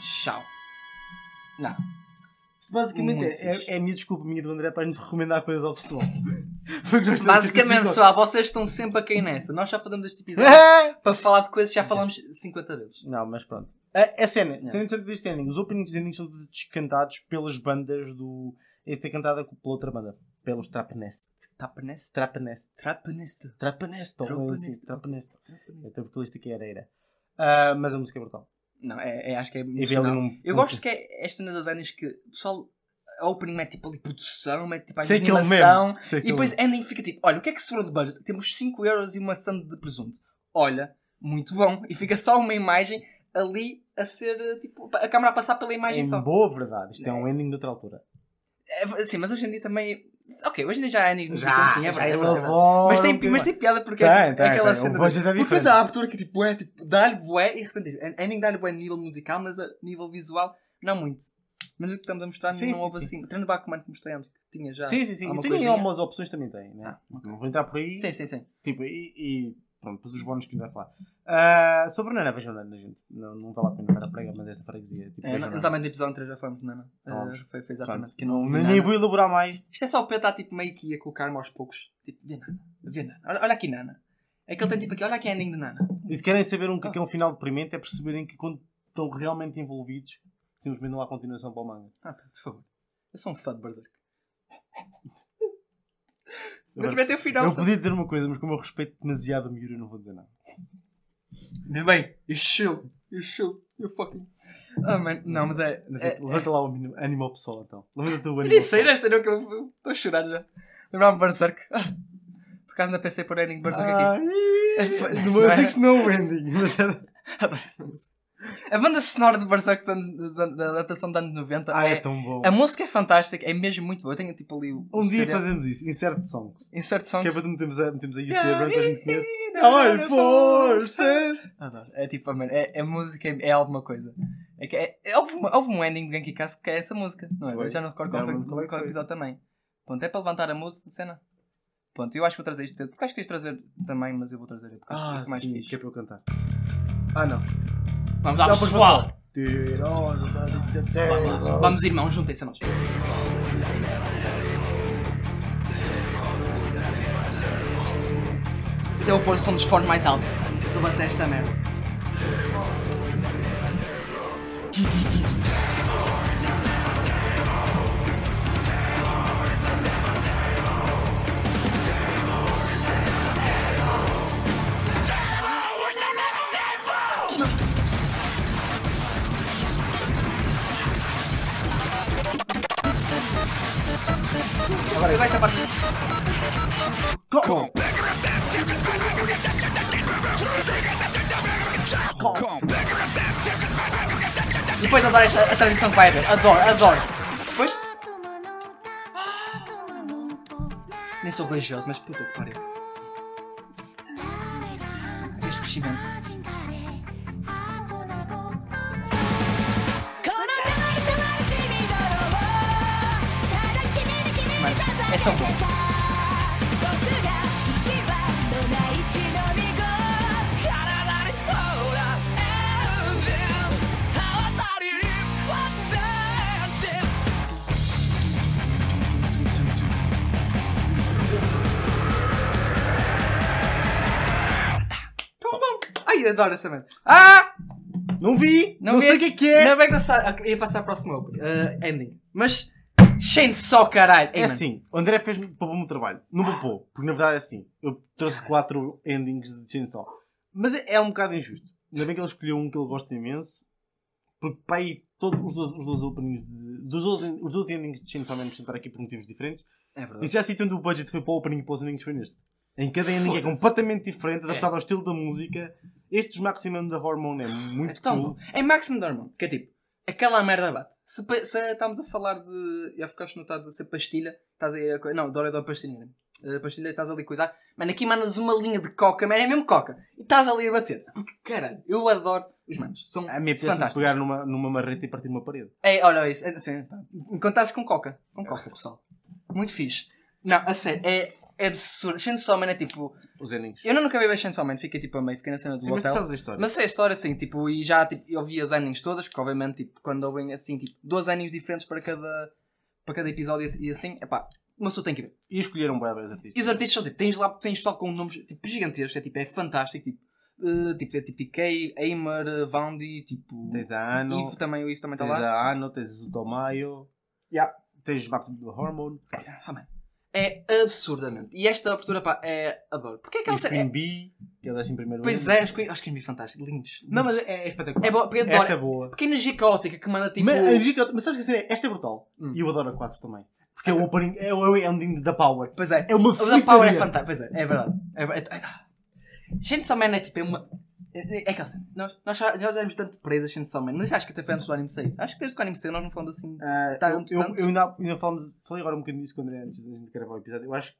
Tchau. Não. Isto basicamente Muito é, fixe. é, é a minha desculpa minha do André para gente recomendar coisas ao pessoal. Foi o que nós fizemos Basicamente, episódio. pessoal, vocês estão sempre a cair nessa. Nós já fazemos este episódio para falar de coisas que já falamos 50 vezes. Não, mas pronto. A, cena, Yeah. cena interessante deste ending, os openings endings são todos cantados pelas bandas do. Este é cantada pela outra banda, pelos. Trapanest. Trapanest. Trapanest, ou Trapanest. assim, Trapanest. Esta vocalista que era, era. Ah, mas a música é brutal. Não, é, é- acho que é emocional. um- Eu gosto que é esta cena das endings que o pessoal. A opening mete tipo ali produção, mete tipo a Sei animação. Sei E depois ending fica tipo: olha, o que é que sobrou de budget? Temos 5 euros e uma stand de presunto. Olha, muito bom. E fica só uma imagem ali a ser tipo. a câmera a passar pela imagem Em só. boa verdade. Isto é um ending de outra altura. É, sim, mas hoje em dia também. Ok, hoje em dia já há endings muito Já, diferentes, sim, é já verdade, é verdade, é verdade. Mas tem, mas tem piada porque é, Tem, tipo, tem, aquela tem. O cena. é de, depois diferente. há a abertura que tipo, é tipo, dá-lhe bué e de repente ending dá-lhe bué a nível musical, mas a nível visual, não muito. Mas o que estamos a mostrar Sim, não sim, houve sim. assim. Treino Bakuman que mostrei antes, que tinha já. Sim, sim, sim. Tem algumas opções também tem, né? Ah, ok. Não vou entrar por aí. Sim, sim, sim. Tipo, e, e pronto, depois os bónus que a gente vai falar. Ah, sobre Nana, vejam Nana, gente. Não, não vale a pena estar a pregar, mas esta freguesia. Tipo, É, exatamente no episódio 3 já falamos de Nana. Uh, foi, foi exatamente. Que não, nem vou elaborar mais. Isto é só o Pedro está tipo meio que a colocar-me aos poucos. Tipo, vê Nana, vê Nana. Olha, olha aqui Nana. É que ele tem tipo aqui, olha aqui a ending de Nana. E se querem saber um que é que é um final deprimente, é perceberem que quando estão realmente envolvidos, simplesmente não há continuação para o manga. Ah, por favor. Eu sou um fã de Berserk. Mas vai ter o final. Eu podia dizer uma coisa, mas como eu respeito demasiado a Miura, eu não vou dizer nada. Bem, bem, you should, you should, you fucking. Ah, man, não, mas é. Mas é, Levanta lá o anim- Animal Pessoal então. Levanta o é, Animal nem sei, nem sei, não, que eu estou a chorar já. Lembrar-me de Berserk. Ah, por acaso não pensei por ending Berserk aqui. Ai, não, eu sei que isso não é o ending, mas era... Aparece-me. A banda sonora de Berserk da adaptação dos anos 90 Ah, é é. tão bom. A música é fantástica, é mesmo muito boa. Eu tenho tipo ali o. Um o dia fazemos isso, insert songs. Insert songs. Que é para tu metermos a, metermos a UC Yeah, branca, a gente conhece. Ai, forças! Adoro. É tipo, mano, é, é música, é, é alguma coisa. É que é, é- houve, houve um ending de Genki Cast que é essa música, não é? Foi. Eu já não recordo qual Não, foi qual, é- qual é o episódio também. Pronto, é para levantar a música, a cena. Pronto, eu acho que vou trazer isto, porque acho que quis trazer também, mas eu vou trazer porque acho Ah, isso mais sim, fixe. que é para eu cantar. Ah, não. Vamos lá, pessoal! Vamos, vamos irmãos, juntem-se a nós. Até eu pôr o som dos fones mais alto. Eu bater esta merda. Agora vai esta parte. Como? Depois adoro esta a tradição que vai haver. Adoro, adoro. Depois. Nem sou religioso, mas puta que pariu. Este crescimento. É tão bom. Ai, adoro essa merda. Ah! Não vi! Não, vi sei o que é que é! Não vai passar. Ia passar a próxima open, uh, ending. Mas. Chainsaw, caralho. Ei, É mano. assim, o André fez para o meu trabalho. Não poupou, porque na verdade é assim. Eu trouxe quatro endings de Chainsaw. Mas é, é um bocado injusto. Ainda bem que ele escolheu um que ele gosta imenso. Porque para aí, todos os 12, os 12 openings de, dos 12, os 12 endings de Chainsaw Man estar aqui por motivos diferentes. É E verdade. se é assim, tanto o budget foi para o opening e para os endings foi neste. Em cada ending é completamente diferente, adaptado É. ao estilo da música. Este dos Maximum da Hormone é muito É cool. bom. É Maximum Dormant, que é tipo, aquela merda bate. Se, se estamos a falar de. Já ficaste notado de ser pastilha, estás aí a. co- Não, Dora da pastilha. A pastilha estás ali a coisar. Mano, aqui mandas uma linha de coca, mano, é mesmo coca. E estás ali a bater. Porque, caralho, eu adoro os manos. São A minha fantásticos. pegar numa, numa marreta e partir uma parede. É, olha isso. É, assim, pá. Enquanto estás com coca. Com coca, pessoal. Muito fixe. Não, a sério, é, é absurdo. Chainsaw Man é tipo. Os endings. Eu não nunca vi Chainsaw Man, fiquei tipo a meio, fiquei na cena do Sim, mas tu hotel. sabes a história. Mas sei a história assim, tipo, e já tipo, eu vi as endings todas, porque obviamente tipo, quando ouvem assim, tipo, duas endings diferentes para cada, para cada episódio e assim, epá, uma pessoa tem que ver. E escolheram bem os artistas. E os artistas são tipo, tens lá, tens tal com nomes tipo, gigantescos, é tipo, é fantástico, tipo, eh, tipo, é tipo TK, Aimer, eh, Vaundi, tipo, Tens a Ano, Ivo também, o Ivo também está tens lá. a Ano, tens o Tomayo, Yeah. tens o Maximum do Hormone, Ah, man. É absurdamente. E esta abertura, pá, é. Adoro. Porque é aquela e cena. Queen É, Bee, que é o 11 primeiro Pois é, acho que acho que é lindos. lindos. Não, mas é, é espetacular. É bo- eu adoro. Esta é boa. Porque a energia caótica que manda tipo. Mas, energia que- mas sabes que assim, esta é brutal. Hum. E eu adoro a 4 também. Porque é o opening, é o ending da Power. Pois é. É uma O da Power é fantástico. Pois é, é verdade. É, é, é, Chainsaw Man é tipo. É uma. É, é aquela cena. Nós, nós já, já demos tanto presa a Chainsaw Man. Não sei, acho que até foi antes do anime sair. Acho que desde que o anime saiu nós não falamos assim. Ah, Tá, eu, tanto, eu, tanto. eu ainda, ainda falamos, falei agora um bocadinho disso quando antes da gente gravar o episódio. Eu acho que,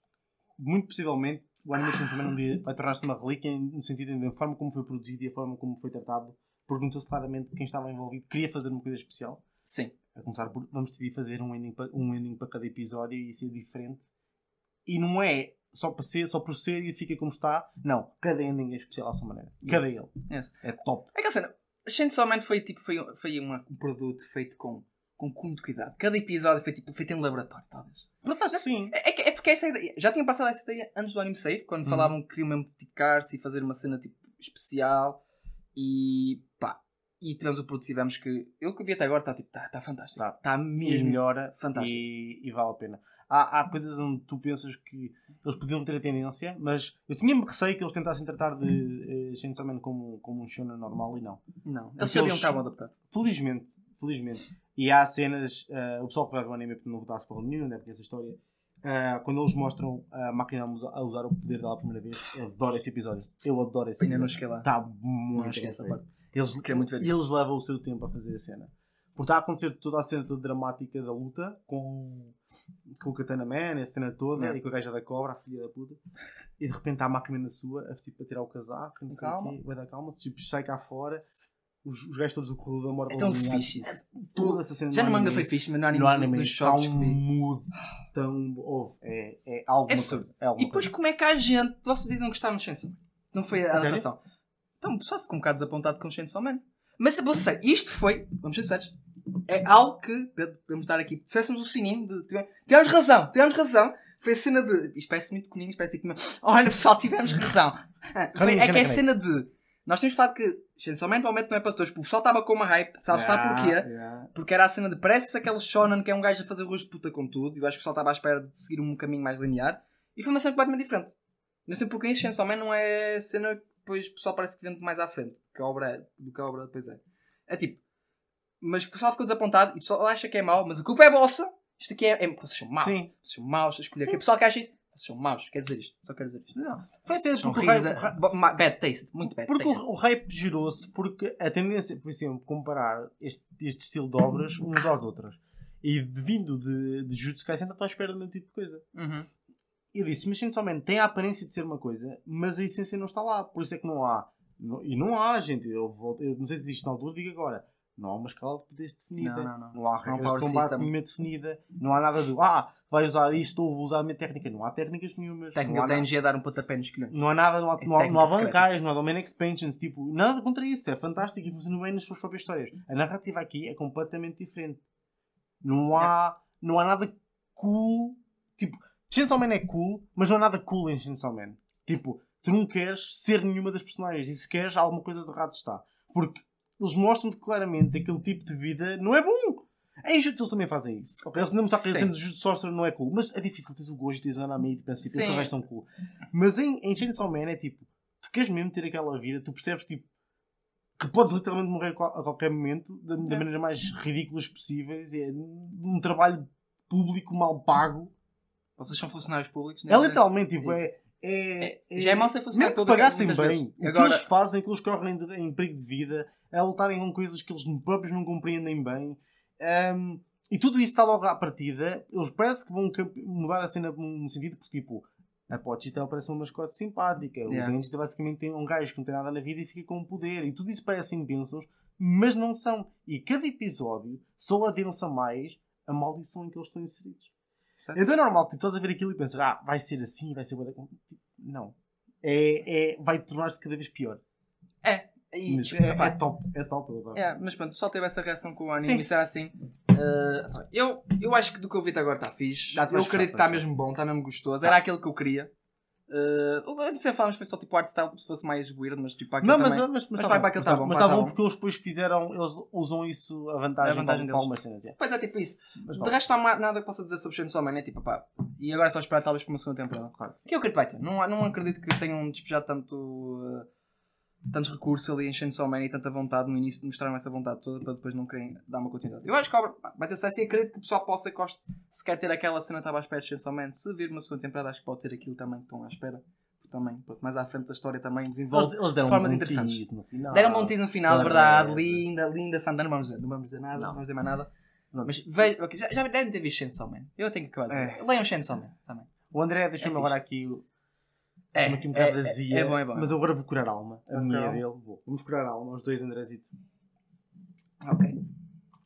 muito possivelmente, o Animation também um dia vai tornar-se uma relíquia no sentido da forma como foi produzido e a forma como foi tratado. Perguntou-se claramente quem estava envolvido queria fazer uma coisa especial. Sim. A começar por vamos decidir fazer um ending, para, um ending para cada episódio e ser diferente. E não é só para ser, só por ser e fica como está. Não, cada ending é especial à sua maneira. Cada Yes. ele. Yes. É top. Aquela cena. Chainsaw Man foi tipo. Foi, foi uma- um produto feito com. Com muito cuidado. Cada episódio foi tipo feito em laboratório, talvez. Acaso, sim. É, é é porque essa ideia. Já tinha passado essa ideia antes do anime sair, quando Uhum. falavam que queriam mesmo dedicar-se e fazer uma cena tipo especial. E pá. E tivemos o produto, tivemos que. Eu que vi até agora está tipo. Está tá fantástico. Tá. Está e mesmo. melhora fantástico. E, e vale a pena. Há, há coisas onde tu pensas que eles podiam ter a tendência, mas eu tinha-me receio que eles tentassem tratar de uh, Chainsaw Man como, como um shonen normal e não. Não. Eles sabiam que estavam a adaptar. Felizmente, felizmente. E há cenas, eh, o pessoal que vai ver o anime porque não votasse para o nenhum, né, porque essa história. eh, quando eles mostram a máquina a usa- a usar o poder dela a primeira vez, eu adoro esse episódio. Eu adoro esse Ainda não cheguei lá. Está Não muito cheguei bem essa parte. Eles, muito ver eles levam o seu tempo a fazer a cena. Porque está a acontecer toda a cena toda dramática da luta com, com o Katana Man, a cena toda, e com a gaja da cobra, a filha da puta. E de repente há a máquina na sua, a, tipo, a tirar o casaco, não sei Calma. o quê, vai dar calma, tipo, sai cá fora, os, os gajos todos do corredor da morte. É tão fixe isso. Toda essa cena Já no manga foi fixe, mas no anime, no anime dos shots que vi. mood tão. Oh, é, é alguma É coisa. É alguma E depois coisa. como é que há gente. Vocês dizem que gostaram de Chainsaw Man? Não foi a adaptação. Então o pessoal ficou um bocado desapontado com Chainsaw Man. Mas você, isto foi, vamos ser sérios, é algo que, podemos dar aqui, se tivéssemos o sininho de. tive- Tivemos razão, tivemos razão. Foi a cena de. Isto parece muito coninho, parece tipo. Olha pessoal, tivemos razão. Ah, Foi, é que é a cena de. Nós temos falado que Chainsaw Man provavelmente não é para todos, porque o pessoal estava com uma hype, sabe, sabe Yeah, porquê? yeah. Porque era a cena de parece aquele shonen que é um gajo a fazer rosto de puta com tudo, e eu acho que o pessoal estava à espera de seguir um caminho mais linear, e foi uma cena completamente diferente. Não sei porque isso, Chainsaw Man não é cena que depois o pessoal parece que vende mais à frente que a obra é, do que a obra depois é. É tipo, mas o pessoal ficou desapontado e o pessoal acha que é mau, mas a culpa é vossa. Isto aqui é, é vocês são maus. Sim. Vocês são maus a escolher. Que o pessoal que acha isso, vocês são maus. Quer dizer isto, só quero dizer isto. Não. Foi ser porque o hype- é- bad taste, muito bad Porque taste. o, o hype gerou-se porque a tendência foi sempre comparar este, este estilo de obras uns às outras. E vindo de, de Jujutsu Kaisen, estou à espera do mesmo tipo de coisa. Uhum. Eu disse, mas Man tem a aparência de ser uma coisa, mas a essência não está lá. Por isso é que não há. e não há, gente. Eu, volto, eu não sei se disse na altura, digo agora. Não há uma escala de poderes definida. Não, não, não. há Não há regras de combate system. definida. Não há nada de, ah, vai usar isto ou vou usar a minha técnica. Não há técnicas nenhumas. Técnica. NG a dar um pontapé nos colhões. Não há nada, não há, É não há, não há bancais, não há domain expansions, tipo, nada contra isso, é fantástico e funciona bem nas suas próprias histórias. A narrativa aqui é completamente diferente. Não há, não há nada cool, tipo, Chainsaw Man é cool, mas não há nada cool em Chainsaw Man. Tipo, tu não queres ser nenhuma das personagens e se queres alguma coisa de errado está. Porque eles mostram-te claramente que aquele tipo de vida não é bom. Em Jutsu eles também fazem isso. Eles não Sim. dizer que Jutsu Sorcerer não é cool, mas é difícil teres o gosto de na meio e pensar tipo, aqueles são cool. Mas em, em Chainsaw Man é tipo, tu queres mesmo ter aquela vida, tu percebes tipo que podes literalmente morrer a qual- a qualquer momento da, da É. maneira mais ridículas possíveis. É um trabalho público mal pago. Vocês são funcionários públicos, É literalmente tipo, é. É, é, já é mau ser funcionário que público pagassem bem, vezes. o que Agora- eles fazem, que eles correm de- em perigo de vida, a lutarem com coisas que eles próprios não compreendem bem. Ahm, e tudo isso está logo à partida. Eles parece que vão mudar a cena num sentido porque, tipo, a Pochitel parece uma mascote simpática. Yeah. O Denji basicamente tem um gajo que não tem nada na vida e fica com um poder. E tudo isso parecem bênçãos, mas não são. E cada episódio só adensa mais a maldição em que eles estão inseridos. Certo. Então é normal, tipo, estás a ver aquilo e pensas, ah, vai ser assim, vai ser bué da com-" Tipo, Não. É, é, vai tornar-se cada vez pior. É. E, Mas tipo, é, epá, é top, é top, eu adoro. É, mas pronto, pessoal teve essa reação com o anime e disseram assim. eh, eu, eu acho que do que eu vi até agora está fixe. Eu acredito que está mesmo bom, está mesmo gostoso. Era aquele que eu queria. Uh, o que não falámos foi só tipo art style, se fosse mais weird, mas tipo aquilo Não, mas, também. mas, mas, Mas tá vai bom, para mas tá bom, mas tá tá bom porque eles depois fizeram, eles usam isso a vantagem, A vantagem para, algumas cenas. yeah. Pois é, tipo isso. Mas De resto, não há nada que possa dizer sobre Chainsaw Man. É tipo, pá. E agora é só esperar talvez para uma segunda temporada. Claro que sim. Que eu acredito que ter. Não, não acredito que tenham despejado tanto. uh, tantos recursos ali em Chainsaw Man e tanta vontade no início de mostraram essa vontade toda para depois não querem dar uma continuidade. Eu acho que a obra pá, vai ter sucesso e acredito que o pessoal possa goste se quer ter aquela cena que estava à espera de Chainsaw Man. Se vir uma segunda temporada, acho que pode ter aquilo também que estão à espera. Também, pronto, mais à frente da história também Eles, desenvolve eles deram formas um interessantes. no final. Deram um tease no final, Claro, verdade. é. Linda, linda fã. Não vamos dizer, não vamos dizer nada, não, Não. vamos dizer mais nada. Não. Mas vejo, ok, já, já devem ter visto Chainsaw Man. Eu tenho que acabar. É. É. Leiam Chainsaw Man também. O André deixou-me É agora aqui. É, aqui um bocado é, vazia. é, é bom, é bom. Mas agora vou curar a alma. A Vais minha dele. Vou. Vamos curar a alma, os dois Andrezito. Ok.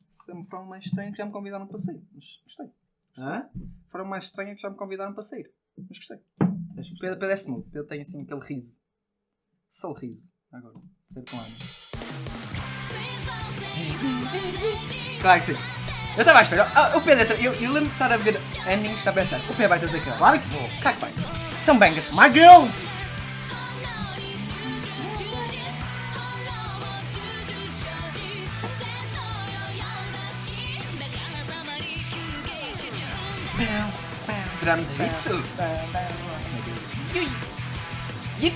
Se me foram mais estranho que já me convidaram para sair. Mas gostei. Hã? Foram mais estranhos que já me convidaram para sair. Mas gostei. Pedro, é smooth. Pedro tem assim aquele riso. Só o riso. Agora. Pedro com ânimo. Claro que sim. Eu estava à espera. Ah, o Pedro, eu, eu lembro de estar a ver endings e estar a pensar. O Pedro vai trazer aquilo. Claro que vou. Claro que vai. São bangers. My girls! Drums Bitsu. Yit.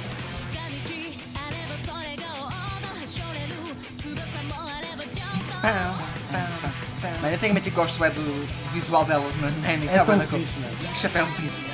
Mas eu tenho que gosto é do visual delas no anime. É tá tão fixe, mano. Chapéuzinho.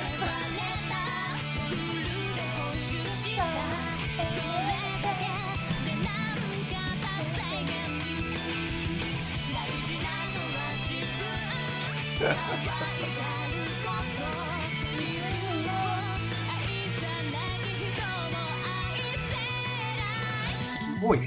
Oi.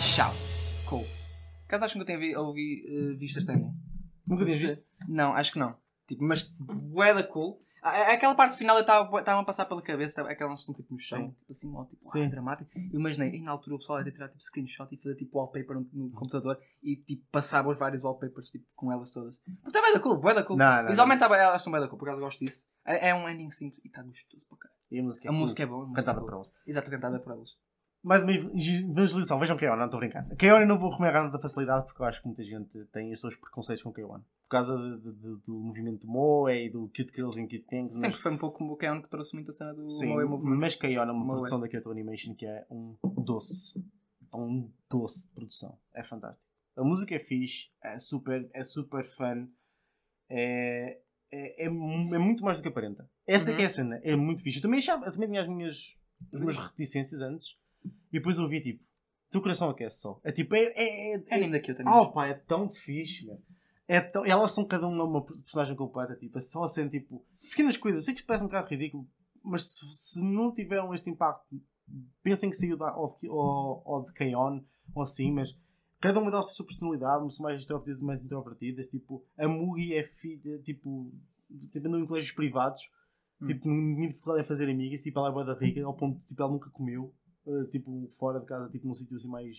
Tchau. Cool. Caso acham que eu tenha vi, ouvi, eh, visto este ending? Nunca tinhas visto? Não, acho que não. Tipo, mas bué da cool. A- Aquela parte final eu estava a passar pela cabeça, aquelas estão tipo no chão, tipo assim, ó, tipo, Sim. ah, dramático. Eu imaginei, e na altura o pessoal ia tirar tipo screenshot e fazer tipo wallpaper no, no computador e tipo passava os vários wallpapers tipo, com elas todas. Porque é bué da cool, bué da cool. Não, não, Visualmente tá bué- elas estão bué da cool, por acaso eu gosto disso. É, é um ending simples e está gostoso. E a música é A cool. música é boa, música Cantada é por elas. Exato, cantada por elas. Mais uma evangelização. Vejam K-On! Não estou a brincar. K-On! eu não vou recomendar nada da facilidade porque eu acho que muita gente tem os seus preconceitos com K-On! Por causa de- de- de- do movimento Moe e do Cute Girls and Cute Things. Sempre mas- foi um pouco o Keon que trouxe muito a cena do Sim, Moe Movement. mas K-On! é uma Moe. produção da Kyoto Animation que é um doce. É um doce de produção. É fantástico. A música é fixe, é super, é super fun. É, é, é, é muito mais do que aparenta. Essa é Uhum. que é a cena. É muito fixe. Eu também, achava, eu também tinha as minhas, as minhas reticências antes. E depois ouvi tipo, teu coração aquece só. É tipo, é. é, é, É daqui eu também. Oh pá, é tão fixe, meu. É tão... Elas são cada uma uma personagem completa, tipo, é só assim, tipo, pequenas coisas. Eu sei que isto parece um bocado ridículo, mas se, se não tiveram este impacto, pensem que saiu da, ou, ou, ou de K-On! ou assim, mas cada uma delas tem a sua personalidade, são mais extrovertidas mais introvertidas. Tipo, a Mugi é filha, tipo, tipo andam em colégios privados, Hum. tipo, ninguém dificuldade em fazer amigas, tipo, ela é boa da rica, ao ponto de, tipo, ela nunca comeu, eh, tipo, fora de casa, tipo, num sítio assim mais.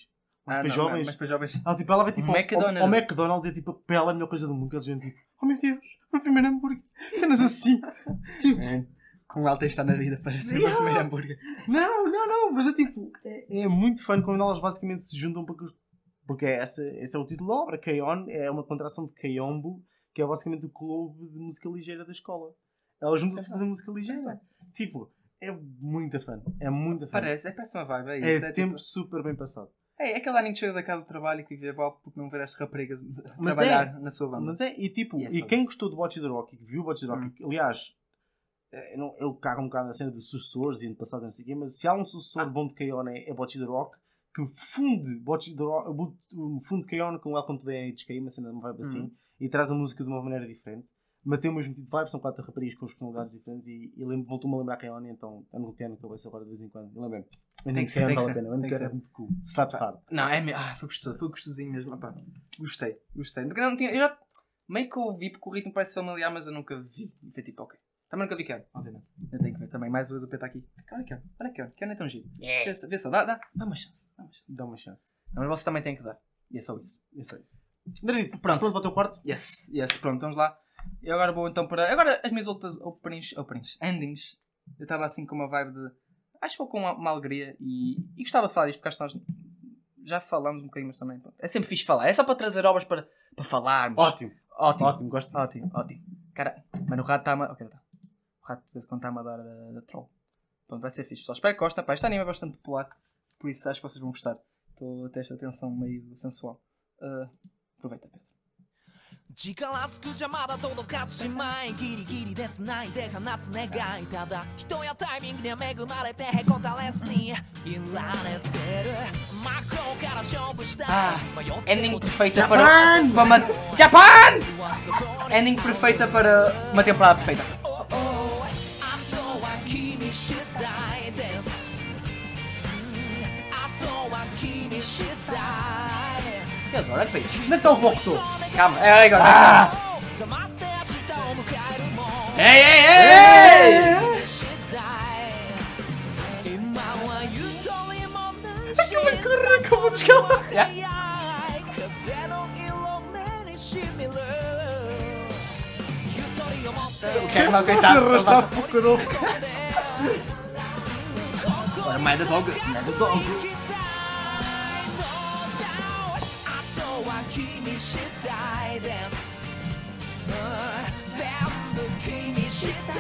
Ah, mais para não, jovens. não, mas para jovens. Ela, tipo, ela vai tipo, McDonald's. Ao, ao McDonald's e tipo, pela a melhor coisa do mundo. Que eles dizem tipo, oh meu Deus, meu primeiro hambúrguer. Cenas assim. tipo, Com ela tem estar na vida para ser o Yeah. primeiro hambúrguer. não, não, não. Mas é tipo, é, é muito fã quando elas basicamente se juntam porque, porque é essa, esse é o título da obra. K-On! é uma contração de Kayombo, que é basicamente o clube de música ligeira da escola. Elas juntam-se para fazer música ligeira. Tipo, é muito fã. É muito fã. Parece, é uma vibe, é É, isso. É, tempo tipo, super bem passado. é, é aquele anime que chegas a casa do trabalho e que vive igual porque não ver as raparigas Mas trabalhar na sua banda. Mas é, e tipo, E é e quem gostou do Watch the Rock, que viu o Watch the Rock, que, aliás, eu, não, eu cago um bocado na cena dos sucessores e ano passado não sei o quê, mas se há um sucessor Ah. bom de é, é Watch the Rock, que funde Watch the Rock, funde K-On! com Welcome to the NHK, uma cena de uma vibe assim, Hum. e traz a música de uma maneira diferente. Mas tem o mesmo tipo de vibe, são quatro raparigas com personalidades diferentes e, e lembro, voltou-me a lembrar a Kailani, então ando com a cabeça agora de vez em quando. Eu lembro. Tem que ser, que vale a pena. tem que é muito cool. Slaps hard. Não, é me- ah, foi gostoso, foi gostosinho mesmo. Opá, gostei, gostei. Porque eu não tinha, eu já meio que ouvi porque o ritmo parece familiar, mas eu nunca vi. E foi tipo, ok. Também nunca vi Ken, obviamente. Eu tenho que ver também. Mais vez o P está aqui. Olha Ken, olha Ken, Ken é tão giro. Vê, só- vê só, dá, dá, dá uma chance. Dá uma chance. Dá uma chance. Não, mas vocês também têm que dar. E é só isso. Isso é isso. Nardito, Pronto. pronto para o teu quarto? Yes, yes, pronto, vamos lá. E agora vou então para. Agora as minhas outras openings, openings endings. Eu estava assim com uma vibe de. Acho que vou com uma, uma alegria e, e gostava de falar isto porque acho que nós já falamos um bocadinho, mas também. pronto. É sempre fixe falar. É só para trazer obras para, para falarmos. Ótimo. ótimo. Ótimo, gosto disso. Ótimo, ótimo. Cara, mano, o rato está-me. a- Ok, tá O rato de vez em quando está-me a dar uh, troll. Pronto, vai ser fixe. Só espero que gostem. Pá, este anime é bastante popular. Por isso acho que vocês vão gostar. Estou a ter esta atenção meio sensual. Uh, aproveita, Pedro. 力すくじゃまだ届かずしまいギリギリで繋いで放つ願いただ人やタイミングには恵まれてへこたれずにいられてる真っ向から勝負したい Ah, 迷って Ending も perfeita para, para uma. Japan! Ending perfeita para uma temporada perfeita. ei, ei! 次第今はゆとりもなし Como nos cala? 風の色目にしみるゆとりを持って O que é mal coitado. Arrastado para o caralho. Agora, Mad は君次第ですうん全部君次第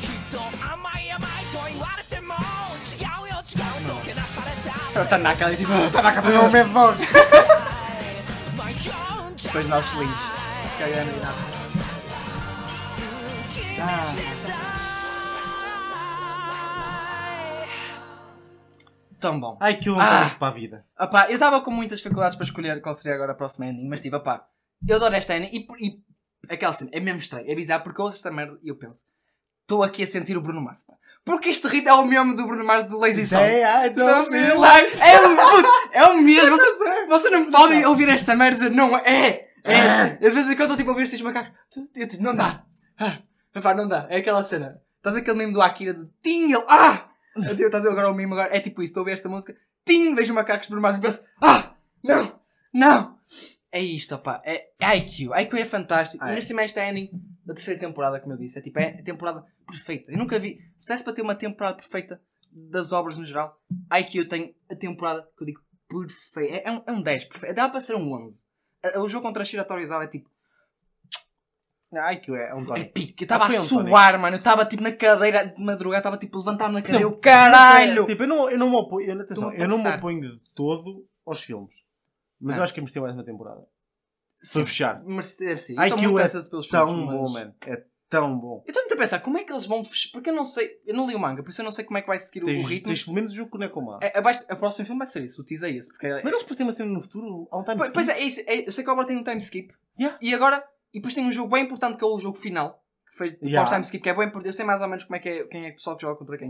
きっと甘い甘いと言われても違うよ違うとけなされた Ela está na cara e tipo. Caraca, foi o mesmo voz. Depois nós felizes. Cagando e nada. Tão bom. Ai, que eu Ah. para a vida. Opá, eu estava com muitas dificuldades para escolher qual seria agora a próxima ending, mas tipo, opá, eu adoro esta ending e, e aquela cena é mesmo estranho, é bizarro porque eu ouço esta merda e eu penso, estou aqui a sentir o Bruno Mars, pá. Porque este ritmo é o mesmo do Bruno Mars do Lazy Song. I don't feel like... É o, é o mesmo, vocês, vocês não podem ouvir esta merda e dizer não é, é. Eu de vez em quando estou tipo a ouvir estes macacos, eu, tipo, não dá, ah, não dá, é aquela cena. Estás aquele meme do Akira de Ting, ele, ah! Eu digo, Estás a ver agora o meme agora? É tipo isso, estou a ouvir esta música, Tim, vejo macacos por mais e penso, ah, não, não. É isto, opá, é IQ, IQ é fantástico. Ah, E é. neste cima esta ending da terceira temporada, como eu disse, é tipo, é a temporada perfeita. Eu nunca vi, se desse para ter uma temporada perfeita das obras no geral, IQ tem a temporada que eu digo perfeita. É, é um, é um 10, perfeito. Dá para ser um 11. A- O jogo contra a Shira Torizawa é tipo, Ai, que é um é pique. Eu estava Ah, a suar, mano. Eu estava tipo na cadeira de madrugada, estava tipo levantado na cadeira. Eu, caralho! Tipo, eu não, eu não me oponho, atenção, a eu não me oponho de todo aos filmes. Mas Ah. eu acho que merecia mais uma temporada. Para fechar. Deve ser. Ai, que é Tão bom, mano. É tão bom. Eu estou muito a pensar, como é que eles vão fechar? Porque eu não sei, eu não li o manga, por isso eu não sei como é que vai seguir o ritmo. tens pelo menos o jogo com o. É, abaixo, a próximo filme vai ser isso, o teaser é esse. Porque é- Mas eles depois têm uma cena no futuro, há um time Pois- Pois skip. é, é isso. é- eu sei que agora tem um time skip. Yeah. E agora, e depois tem um jogo bem importante que é o jogo final, que foi Yeah. pós time skip, que é bem importante. Eu sei mais ou menos como é que é, quem é o pessoal que joga contra quem.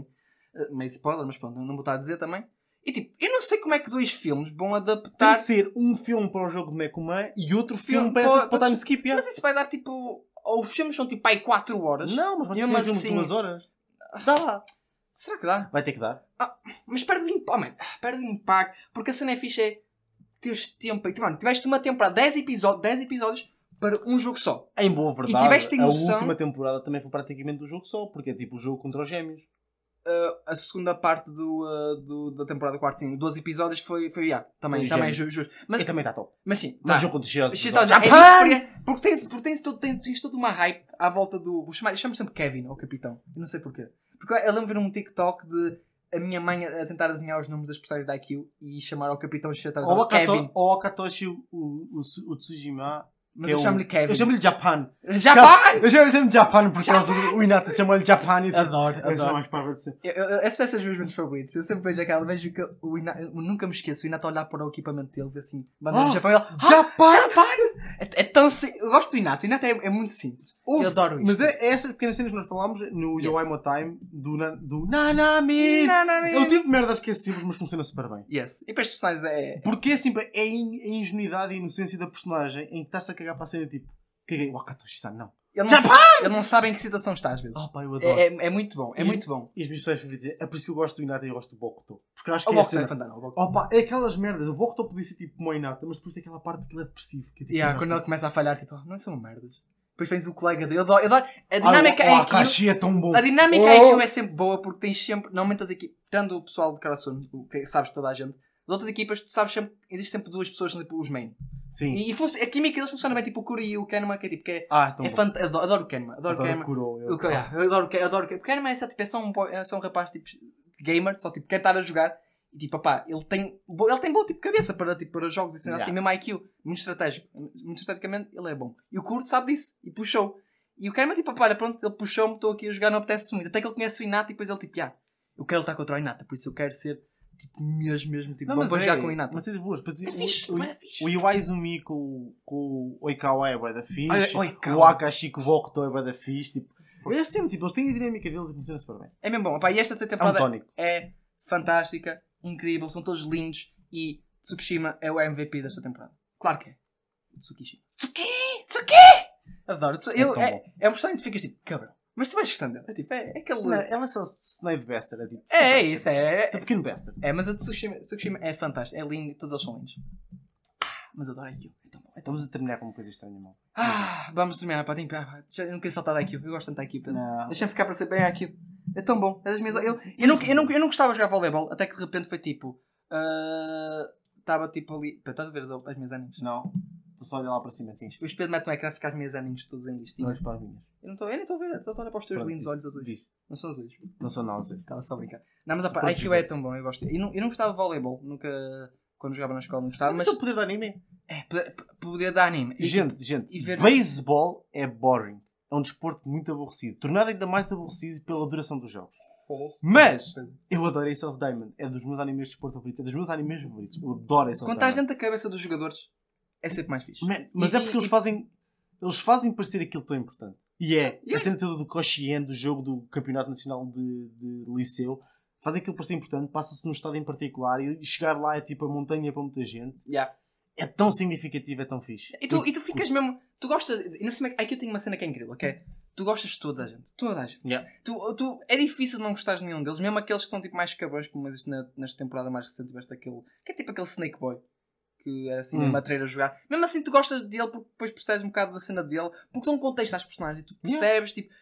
Uh, meio spoiler, mas pronto, não vou estar a dizer também. E tipo, eu não sei como é que dois filmes vão Tem adaptar. que ser um filme para o jogo de Nekoma e outro Filme filme para, para- para o time skip. yeah. Mas isso vai dar tipo. Ou os filmes são tipo aí 4 horas. Não, mas vai ser mesmo um filme de assim- horas. Dá. Será que dá? Vai ter que dar. Mas perde o impacto, man, perde o impacto, porque a cena é fixe é teres tempo. E, mano, tiveste uma temporada, 10 episódios, 10 episódios para um jogo só. Em boa verdade, tiveste a última temporada também foi praticamente do jogo só, porque é tipo o jogo contra os gêmeos. Uh, a segunda parte do, uh, do- da temporada 4, sim, 12 episódios foi, foi yeah, também, Foi também é ju- justo. Mas, E também está top. mas sim, Mas tá. jogo contra os gêmeos. Shit, já, é porque, tens, porque tens, todo, tens, tens toda uma hype à volta do. Eu chamo sempre Kevin, ou Capitão. Eu não sei porquê. Porque eu lembro de ver um TikTok de a minha mãe a tentar adivinhar os números das personagens da IQ e chamar ao Capitão Shit Ou a Kevin. Ou a Katoshi, o, o, o Tsujima, Mas eu é o- chamo-lhe Kevin. Eu chamo-lhe Japan. Japan! Eu chamo-lhe sempre Japan por causa do o Inata chama-lhe Japan e tipo, Adoro, essa é adoro. mais parva de ser. Eu- eu- Essa é das meus favoritos. Eu sempre vejo aquela, vejo que o Ina, eu nunca me esqueço, o Inato olhar para o equipamento dele, assim, bandeira Oh, do Japão e ele, ah, Japan! Japan! É, é tão Eu gosto do Inato, o Inato é, é muito simples. Eu adoro isto. Mas é, é essas pequenas cenas que nós falámos no Yes. Yo I'm Time do, na- do Nanami. É o tipo de merdas que é simples, mas funciona super bem. Yes. E para os personagens é. Porque é sempre é a in- a ingenuidade e a inocência da personagem em que estás a cagar para a cena tipo, caguei, Wakatoshi-san, não. Ele não, Japan! ele não sabe em que situação está às vezes. Oh, pá, eu adoro. é, é, é muito bom, é E- muito bom. E as minhas pessoas favoritas, é por isso que eu gosto do Inata e eu gosto do Bokuto. Porque acho O que é a Box é cena- fantástico. o Box. Opa, é aquelas merdas. O Bokuto podia ser tipo o Inata, mas depois tem aquela parte que ele é depressivo. Que é, tipo, Yeah, quando ele começa a falhar, tipo, "Oh, não são merdas. Depois tens o colega dele. Eu adoro, eu adoro- A Ah, dinâmica o- é é tão bom. A dinâmica Oh! é que é sempre boa porque tens sempre, normalmente as equipas, tirando o pessoal de Karasuno, o que sabes toda a gente, as outras equipas, tu sabes sempre, existe sempre duas pessoas, tipo os main. Sim. E, e a química deles funciona bem, tipo o Kuri e o Kenma, que é tipo, que é, Ah, é bom. fant... adoro, adoro o Kenma, adoro, o Adoro Kenma. o Kuro, eu- O eu adoro o Kenma, adoro o Kenma. É, só, tipo, é, só um, é só um rapaz tipo gamer, só tipo, quer estar a jogar. E tipo, papá, ele tem, ele tem boa tipo, cabeça para, tipo, para jogos e cenas Yeah. assim, mesmo IQ, muito estratégico. Muito estrategicamente, ele é bom. E o Kuro sabe disso, e puxou. E o Kenma, tipo, olha, pronto, ele puxou-me, estou aqui a jogar, não apetece muito. Até que ele conhece o Inato e depois ele, tipo, ah, eu quero lutar contra o Inata, por isso eu quero ser, tipo, mesmo, mesmo, tipo, Não, bom para é, jogar com o Inata. Mas tens boas. Depois É o- fixe, o, bué fixe. o Iwaizumi com, com o Oikawa é bué da fixe. O Akashi com o Bokuto é bué da fixe. Tipo, é sempre, tipo, eles têm a dinâmica deles e funciona super bem. É mesmo bom. Opá, e esta É um temporada tónico. é fantástica, incrível, são todos lindos e Tsukishima é o MVP desta temporada. Claro que é. Tsukishima. Tsuki! Tsuki! Adoro. Eu, é, bom. é um personagem que ficas tipo, cabrão. Mas tu vais gostando dele. É tipo, é, é aquele. Não, ela é só Slave Bastard. É, tipo, é, é isso, é. É pequeno Bastard. É, mas a Tsukushima, Tsukushima é fantástica, é lindo, todos eles são lindos. Mas eu adoro aquilo. É tão bom. Tão bom. Estamos a terminar com uma coisa estranha, mal. Ah, vamos terminar, pá, já, eu não queria saltar daqui, eu gosto tanto Pedro. Não. Deixa-me ficar para ser bem aqui. É tão bom. É das minhas... eu, eu, não, eu, não, eu não gostava de jogar voleibol, até que de repente foi tipo. ah, Estava tipo ali. Pá, Estás a ver as, as minhas aninhos? Não. Estou só a olhar lá para cima assim. O espelho mete no ecrã ficar as minhas aninhos todos em Não listinha. olhes para as minhas. Eu não estou a ver, estou a olhar para os teus lindos olhos azuis. diz. Não são azuis. Não sou náusea. Estava só a brincar. Não, mas opa, IQ é tão bom, eu gosto. Eu não, eu não gostava de voleibol, nunca. Quando jogava na escola, não gostava, Mas mas. se eu poder dar anime. É, poder dar anime. E, Gente, gente, e ver- beisebol é boring. É um desporto muito aborrecido. Tornado ainda mais aborrecido pela duração dos jogos. Mas eu adoro Ace of Diamond. É dos meus animes de desporto favoritos. É dos meus animes favoritos. Eu adoro Ace of Quando estás Diamond. dentro da cabeça dos jogadores, é sempre mais fixe. Man, mas E- é porque e- eles fazem eles fazem parecer aquilo tão importante. E é. Yeah. A cena toda do Koshien, do jogo do Campeonato Nacional de, de Liceu, fazem aquilo parecer importante, passa-se num estado em particular e chegar lá é tipo a montanha para muita gente. Yeah. É tão significativo, é tão fixe. E tu, e tu ficas mesmo. Tu gostas. E não sei, aqui eu tenho uma cena que é incrível, que é. Tu gostas de toda a gente. Toda a gente. Yeah. Tu, tu, é difícil não gostar de nenhum deles, mesmo aqueles que são tipo mais cabrões, como existe na, nesta temporada mais recente, tiveste aquele. Que é tipo aquele Snake Boy. Que é assim, Hum. uma matreira a jogar. Mesmo assim, tu gostas dele porque depois percebes um bocado da cena dele, porque dão um contexto às personagens. Tu Yeah. percebes, tipo.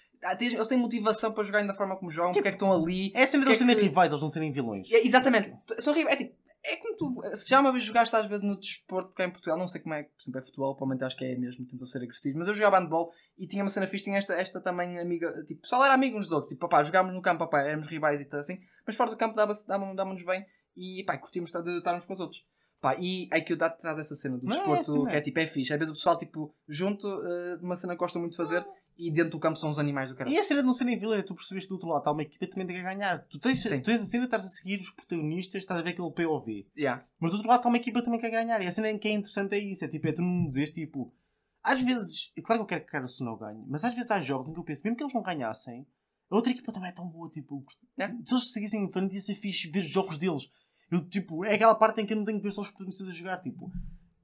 Eles têm motivação para jogarem da forma como jogam, porque é que estão ali. É a cena Que é deles serem que- rivais, eles não serem vilões. É, exatamente. São horríveis. É tipo. É como tu. Se já uma vez jogaste às vezes no desporto cá em Portugal, não sei como é, por exemplo, é futebol, provavelmente acho que é mesmo, tentam ser agressivos, mas eu jogava handball e tinha uma cena fixe, tinha esta, esta também amiga, tipo, o pessoal era amigo uns dos outros, tipo, papá, jogámos no campo, papá, éramos rivais e tal assim, mas fora do campo dava-se- dava- dava-nos bem e pá, curtíamos estar, de estar uns com os outros. Pá, e aí que o dá traz essa cena do é desporto assim, que é tipo, é fixe. Às vezes o pessoal, tipo, junto, eh, uma cena que gosta muito de fazer e dentro do campo são os animais do caralho. E a cena de não serem vilões, tu percebeste do outro lado, está uma equipa que também tem que ganhar. Tu tens, Sim. tu tens a cena de estás a seguir os protagonistas, estás a ver aquele POV. Yeah. Mas do outro lado está uma equipa que também quer ganhar. E a cena que é interessante é isso. É tipo, é tu não dizes, tipo... Às vezes, claro que eu quero que o Suno ganhe, mas às vezes há jogos em que eu penso, mesmo que eles não ganhassem, a outra equipa também é tão boa, tipo... É. Se eles seguissem em frente, ia ser fixe ver os jogos deles. Eu, tipo, é aquela parte em que eu não tenho que ver só os protagonistas a jogar, tipo...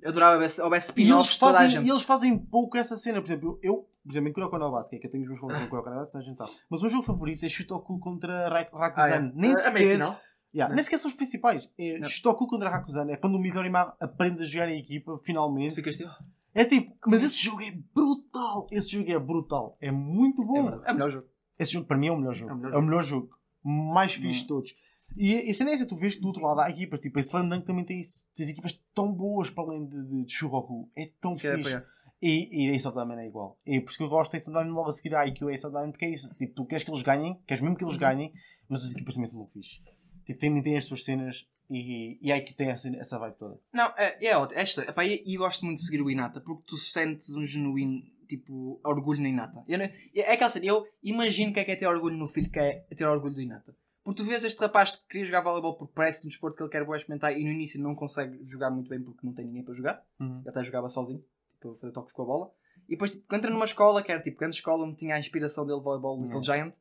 Eu adorava houvesse spin-offs de toda a gente. e eles fazem pouco essa cena. Por exemplo, eu, eu por exemplo, em Kuroko no Basket, que é que eu tenho os meus favoritos em Kuroko no Basket, a gente sabe. Mas o meu jogo favorito é Shutoku contra Ra- Rakuzan. Nem Ah, a sequer... meia final. Yeah, Não. Nem sequer são os principais. É Não. Shutoku contra Rakuzan. É quando o Midorima aprende a jogar em equipa, finalmente. ficas tipo. É tipo, mas esse jogo é brutal. Esse jogo é brutal. É muito É, bom. verdade. é o melhor jogo. esse jogo para mim é o melhor jogo. É o melhor É o melhor jogo. Mais fixe Hum. de todos. E a cena é essa, tu vês que do outro lado há equipas, tipo a Slam Dunk também tem isso. Tens equipas tão boas para além de, de, de Shuroku. É tão Que é fixe. apoiar. E, e of Diamond é igual. E por isso que eu gosto of Diamond logo a seguir a IQ Ace of Diamond, porque é isso. Tipo, tu queres que eles ganhem, queres mesmo que eles ganhem, mas as equipas também são muito fixe. Tipo, tem, tem as suas cenas e, e aí que tem essa, essa vibe toda. Não, é, é ótimo. Esta, epá, e e eu gosto muito de seguir o Inata porque tu sentes um genuíno tipo, orgulho na Inata. Eu, não- é aquela cena, eu imagino que é que é ter orgulho no filho, que é ter orgulho do Inata. Porque tu vês este rapaz que queria jogar voleibol porque parece um desporto que ele quer experimentar e no início não consegue jogar muito bem porque não tem ninguém para jogar. Uhum. Ele até jogava sozinho, tipo, fazer toques com a bola. E depois tipo, entra numa escola, que era tipo, grande escola onde tinha a inspiração dele, voleibol, Little Giant,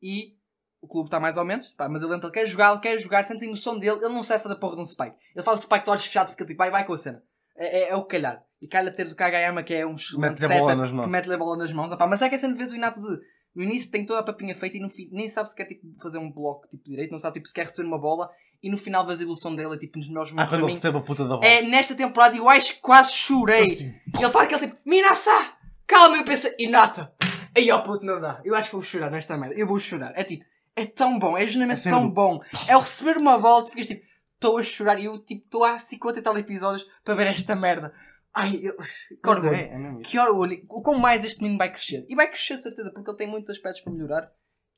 e o clube está mais ou menos, pá, mas ele entra, ele quer jogar, ele quer jogar, sente a emoção dele, ele não sabe fazer porra de um spike. Ele faz o spike de olhos fechados porque ele tipo, vai, vai com a cena. É, é, é o calhar. E calha teres o Kagayama que é um excelente mãos. que mete-lhe a bola nas mãos. Opá, mas é que é sempre vez o Inato de. No início tem toda a papinha feita e no fim nem sabe se quer tipo, fazer um bloco tipo direito, não sabe tipo, se quer receber uma bola e no final vês a evolução dele, é tipo nos melhores Ah, momentos quando ele mim. recebe a puta da bola. É nesta temporada eu acho que quase chorei. Assim. E ele faz aquele tipo, Minasa! Calma, eu penso, Inata! Aí ó puto, não dá. Eu acho que vou chorar nesta merda. Eu vou chorar. É tipo, é tão bom, é genuinamente cena tão do- bom. É o receber uma bola, tu ficas tipo, estou a chorar e eu tipo, estou há 50 e tal episódios para ver esta merda. Ai, eu... que Mas orgulho. é, é. Que orgulho. O quão mais este menino vai crescer. E vai crescer, certeza, porque ele tem muitos aspectos para melhorar.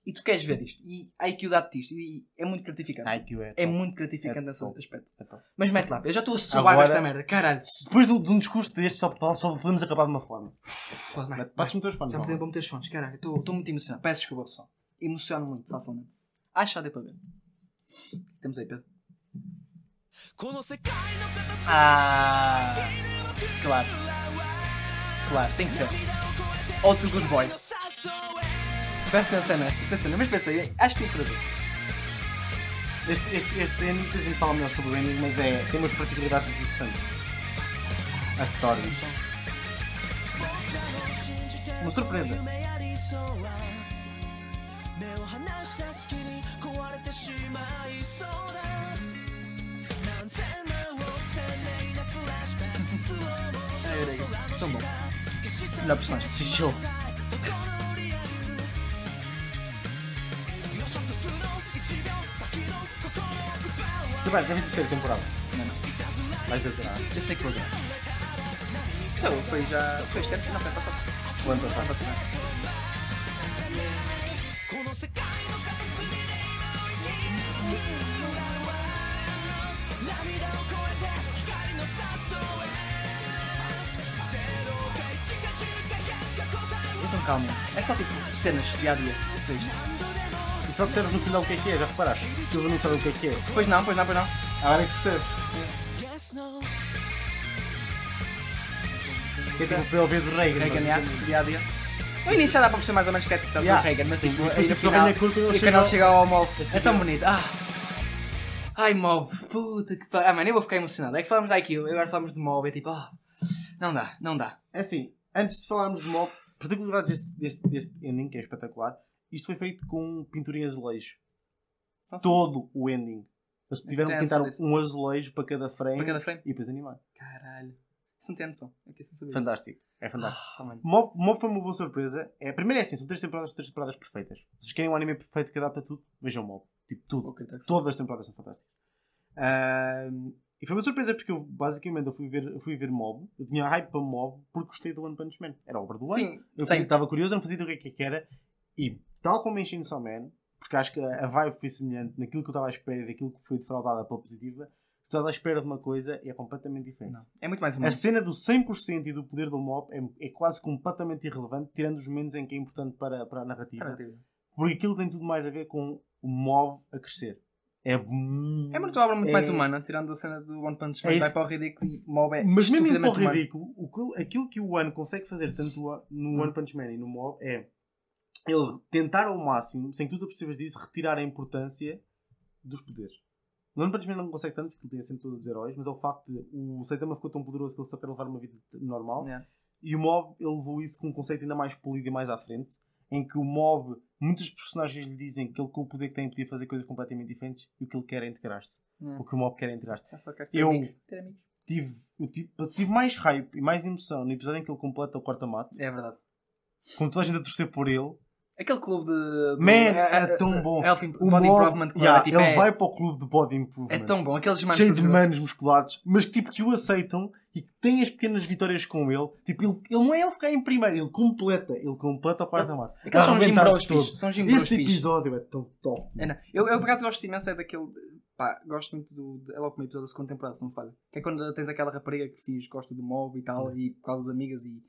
E tu queres ver isto. E a IQ dá-te isto. E é muito gratificante. IQ é. é muito gratificante É nesse top. aspecto. É. Mas mete lá, eu já estou a suar Agora- esta merda. Caralho. Depois de, um discurso deste, só, só podemos acabar de uma forma. Bates nos teus fones. Já me vou meter os fones, caralho. Estou estou muito emocionado. Peço desculpa, pessoal. Emociono muito, facilmente. Acho que já deu para ver. Temos aí, Pedro. Ah, claro. Claro, tem que ser. All too good boy. Parece nessa, pensei nessa, pensei, mas pensei, acho que é tem que trazer. Este, este, este é ano a gente fala melhor sobre o Enem, mas é, tem umas particularidades interessantes. Actórios. Uma surpresa. É, é, tão bom. Melhor personagem. Xixou. Tu vais, já viste a terceira temporada? Não, não. Vais adorar. Eu sei que vou ver. Isso foi já. Foi este ano, não foi passado. Quanto Foi passado? Calma. É só tipo cenas dia a dia. Só isto. E só percebes no final o que é que é, já reparaste? Eles não sabem o que é que é. Pois não, pois não, pois não. Agora é que percebes. Que é tipo o POV do Reagan. Reagan, basicamente. dia a dia. No início já dá para perceber mais ou menos que é tipo Yeah. do Reagan, mas tipo, Depois, aí no tipo, final, cor quando ele e ele ao- chega ao Esse é tão bonito. Ah. Ai, mob, puta que pariu. Ah, mano, eu vou ficar emocionado. É que falamos da IQ, agora falamos de mob, é tipo, ah, não dá, não dá. É assim, antes de falarmos de mob, particularidades deste, deste, deste ending, que é espetacular, isto foi feito com pintura em azulejo. Nossa, Todo o ending. Eles tiveram que pintar um azulejo para cada frame Para cada frame. e depois animar. Caralho. Isso não tem noção. É que sabia. Fantástico. É fantástico. Mano. Mob, Mob foi uma boa surpresa. É, primeiro é assim, são três temporadas, três temporadas perfeitas. Se vocês querem um anime perfeito que adapta tudo, vejam Mob. Tipo, tudo. Que sim. Todas as temporadas são fantásticas. Ahm, e foi uma surpresa porque eu basicamente eu fui ver, eu fui ver Mob. Eu tinha hype para Mob porque gostei do One Punch Man. Era a obra do ano. Eu estava curioso, não fazia ideia do que é que era. E tal como em Chainsaw Man, porque acho que a a vibe foi semelhante naquilo que eu estava à espera e daquilo que foi defraudada pela positiva, tu estás à espera de uma coisa e é completamente diferente. Não. É muito mais A humano. cena do 100% e do poder do mob é, é quase completamente irrelevante, tirando os momentos em que é importante para, para a narrativa. Porque aquilo tem tudo mais a ver com o mob a crescer. É, É muito obra muito É- mais humana, tirando a cena do One Punch Man, É vai para o ridículo e mob é Mas mesmo para o humano. ridículo, o que- aquilo que o One consegue fazer tanto no One Punch Man e no Mob é ele tentar ao máximo, sem que tu te percebas disso, retirar a importância dos poderes. No One Punch Man não consegue tanto, porque ele tem sempre todos os heróis, mas é o facto de o Saitama ficou tão poderoso que ele quer levar uma vida normal. Yeah. E o Mob, ele levou isso com um conceito ainda mais polido e mais à frente, em que o Mob, muitos personagens lhe dizem que ele com o poder que tem podia fazer coisas completamente diferentes e o que ele quer é integrar-se. O que o Mob quer é integrar-se Eu ser Eu- amigos. Tive, eu tive, tive mais hype e mais emoção no episódio em que ele completa o quarta-mato, É verdade. com toda a gente a torcer por ele. Aquele clube de. Man, é- é é- tão é- bom. Elf O Body Improvement Club. Yeah, é, tipo, ele é, vai para o clube de Body Improvement. é tão bom. Aqueles manos cheio de todos- manos musculados, mas que, tipo, que o aceitam e que têm as pequenas vitórias com ele. Tipo, ele, ele não é ele ficar em primeiro, ele completa. Ele completa o quarta-mato. Aqueles são Arrebentar-se gimbros todo. fixos. São gimbros Esse episódio é tão top. É. Eu, eu, por acaso, gosto imenso é daquele. Pá, gosto muito do. É logo como episódio da segunda temporada, se não me falha. Que é quando tens aquela rapariga que fiz, gosta do mob e tal, e por causa das amigas e,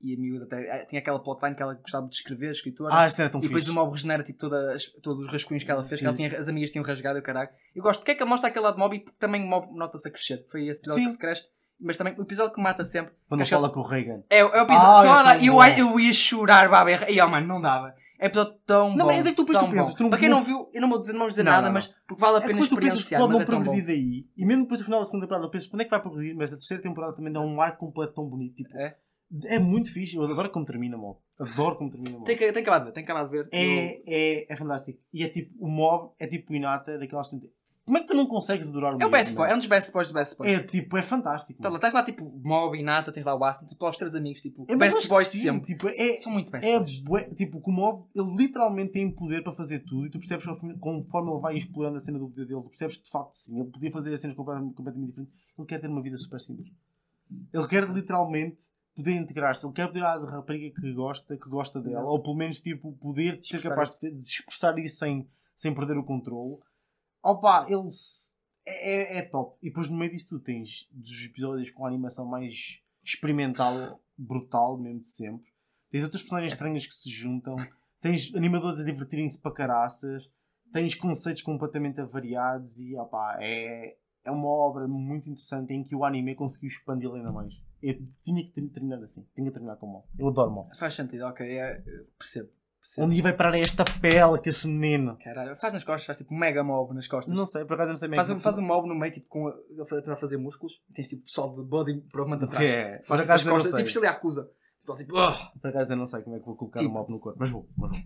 e a miúda até. eh, Tinha aquela plotline que ela gostava de escrever, escritora. Ah, isso era tão e depois fixe. o mob regenera tipo, todas, todos os rascunhos que ela fez, que ela tinha, as amigas tinham rasgado e o caralho. Eu gosto porque é que ele mostra aquele lado mob e também o mob nota-se a crescer. Foi esse episódio Sim. que se cresce. Mas também o episódio que mata sempre. Quando acho que fala com o Reagan. É, é o episódio. Ah, é toda- eu, eu ia chorar, baba. E oh, mano, não dava. É episódio tão Não, bom. mas é que tu depois tu pensas, tu não- Para quem não viu, eu não vou dizer, não vou dizer Não, nada, não, mas porque vale a É pena depois tu pensas que experienciar. pode não é progredir daí. E mesmo depois do final da segunda temporada, eu penso quando é que vai progredir, mas a terceira temporada também dá um arco completo tão bonito. Tipo, É? É muito fixe. Eu adoro como termina, mob. Adoro como termina, mob. Tem que, tem acabar de ver, tem que acabar de ver. Eu- É, é, é fantástico. E é tipo, o mob é tipo o Inata daquelas. Como é que tu não consegues adorar o É o best boy, é um dos best boys do best boy. É tipo, é fantástico. Então, tens lá tipo Mob e Nata, tens lá o Aston, tipo os três amigos, tipo, É, best boys sim, sempre. Tipo, é, São muito best é boys. bué- tipo, o mob, ele literalmente tem poder para fazer tudo e tu percebes conforme- conforme ele vai explorando a cena do poder dele, tu percebes que de facto sim, ele podia fazer as cenas completamente, completamente diferentes. Ele quer ter uma vida super simples. Ele quer literalmente poder integrar-se, ele quer poder à rapariga que gosta, que gosta dela, ou pelo menos tipo, poder ser capaz de, de expressar isso sem, sem perder o controle. Opa, ele é, é, é top. E depois no meio disso tu tens dos episódios com a animação mais experimental, brutal, mesmo de sempre. Tens outras personagens estranhas que se juntam. Tens animadores a divertirem-se para caraças. Tens conceitos completamente avariados e opá, é, é uma obra muito interessante em que o anime conseguiu expandir ainda mais. Eu tinha que terminar assim. Tinha que terminar com mal. Eu adoro mal. Faz sentido, ok, é, percebo. percebo. Onde vai parar esta pele que esse menino? Caralho, faz nas costas, faz tipo mega mob nas costas. Não sei, por acaso não sei bem. Faz, um, faz um mob no meio, tipo, com a, a tentar fazer músculos, tens tipo pessoal de body improvement Que atrás. é, Faz tipo, as costas, tipo, se ele acusa. Tipo, tipo, "Ah". Por acaso eu não sei como é que vou colocar Tipo. o mob no corpo. Mas vou, mas vou.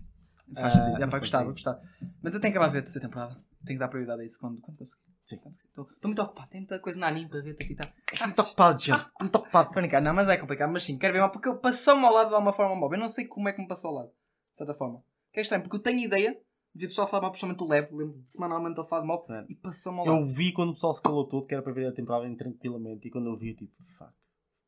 Faz Ah, sentido. Já mas para gostar, vou é gostar. Mas eu tenho que acabar de ver a terceira temporada. Tenho que dar prioridade a isso quando, quando conseguir. Sim. Estou estou muito ocupado. Tem muita coisa na anime para ver. Tenho que estar. Estou muito ocupado, gente. Muito ocupado. Para brincar, não, mas é complicado. Mas sim, quero ver mal. Porque ele passou-me ao lado de alguma forma mob. Eu não sei como é que me passou ao lado. De certa forma. Que é estranho, porque eu tenho ideia de ver o pessoal falar mal, principalmente do Lab. Lembro de semanalmente ele falar de mob. É. E passou-me ao lado. Eu vi quando o pessoal se calou todo, que era para ver a temporada em tranquilamente. E quando eu vi, tipo, fuck.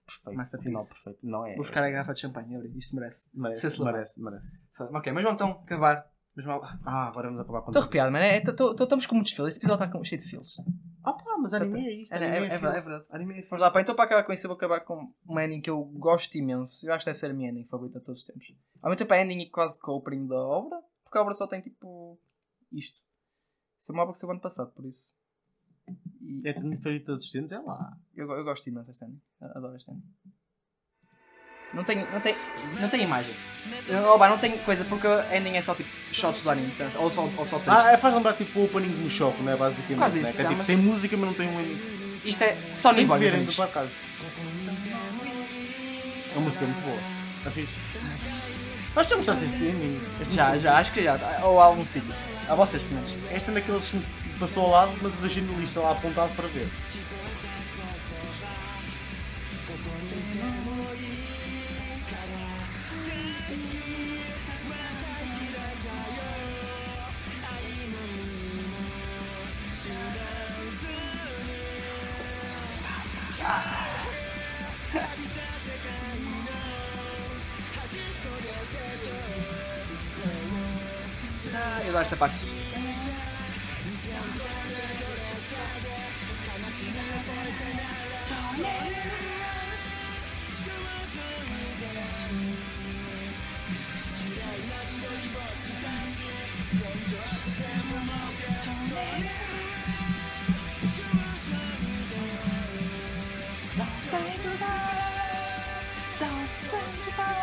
Perfeito. Masterpiece. Final perfeito. Não é. Buscar a garrafa de champanhe. Isto merece. Merece, merece, merece. Ok, mas vamos então acabar. Mas mal- Ah, agora vamos acabar com Estou arrepiado, mano. É, tô- tô- tô- Estamos com muitos filos. Este episódio está cheio de filos. Ah pá, mas anime é isto. É, Anime é- é, é verdade, fixe. é verdade. Anime é fixe. Vamos lá, pá, então para acabar com isso, eu vou acabar com uma ending que eu gosto imenso. Eu acho que deve ser a minha ending favorita de todos os tempos. Ao mesmo tempo, é a ending e quase com o opening da obra, porque a obra só tem tipo isto. Isso é uma obra que saiu ano passado, por isso. E É tudo favorito assistente, é lá. eu, go- eu gosto imenso desta ending. Adoro esta ending. Não tem, não tem, não tem imagem. Oh, pá, não tem coisa, porque a ending é só tipo shots do anime, ou só, ou só texto. Ah, é, faz lembrar tipo o opening do Choco, não é? Basicamente. Quase né? isso, Que é, tipo, mas- Tem música, mas não tem um. Isto é Sony Tem que ver, por acaso. A música é muito boa. Está fixe. Nós já mostraste este ending. Este Já, ending. já, acho que já. Ou há algum sítio. A vocês, pelo menos. Este é daqueles que passou ao lado, mas eu deixei no lista lá apontado para ver. 汗パック。ダンサーバー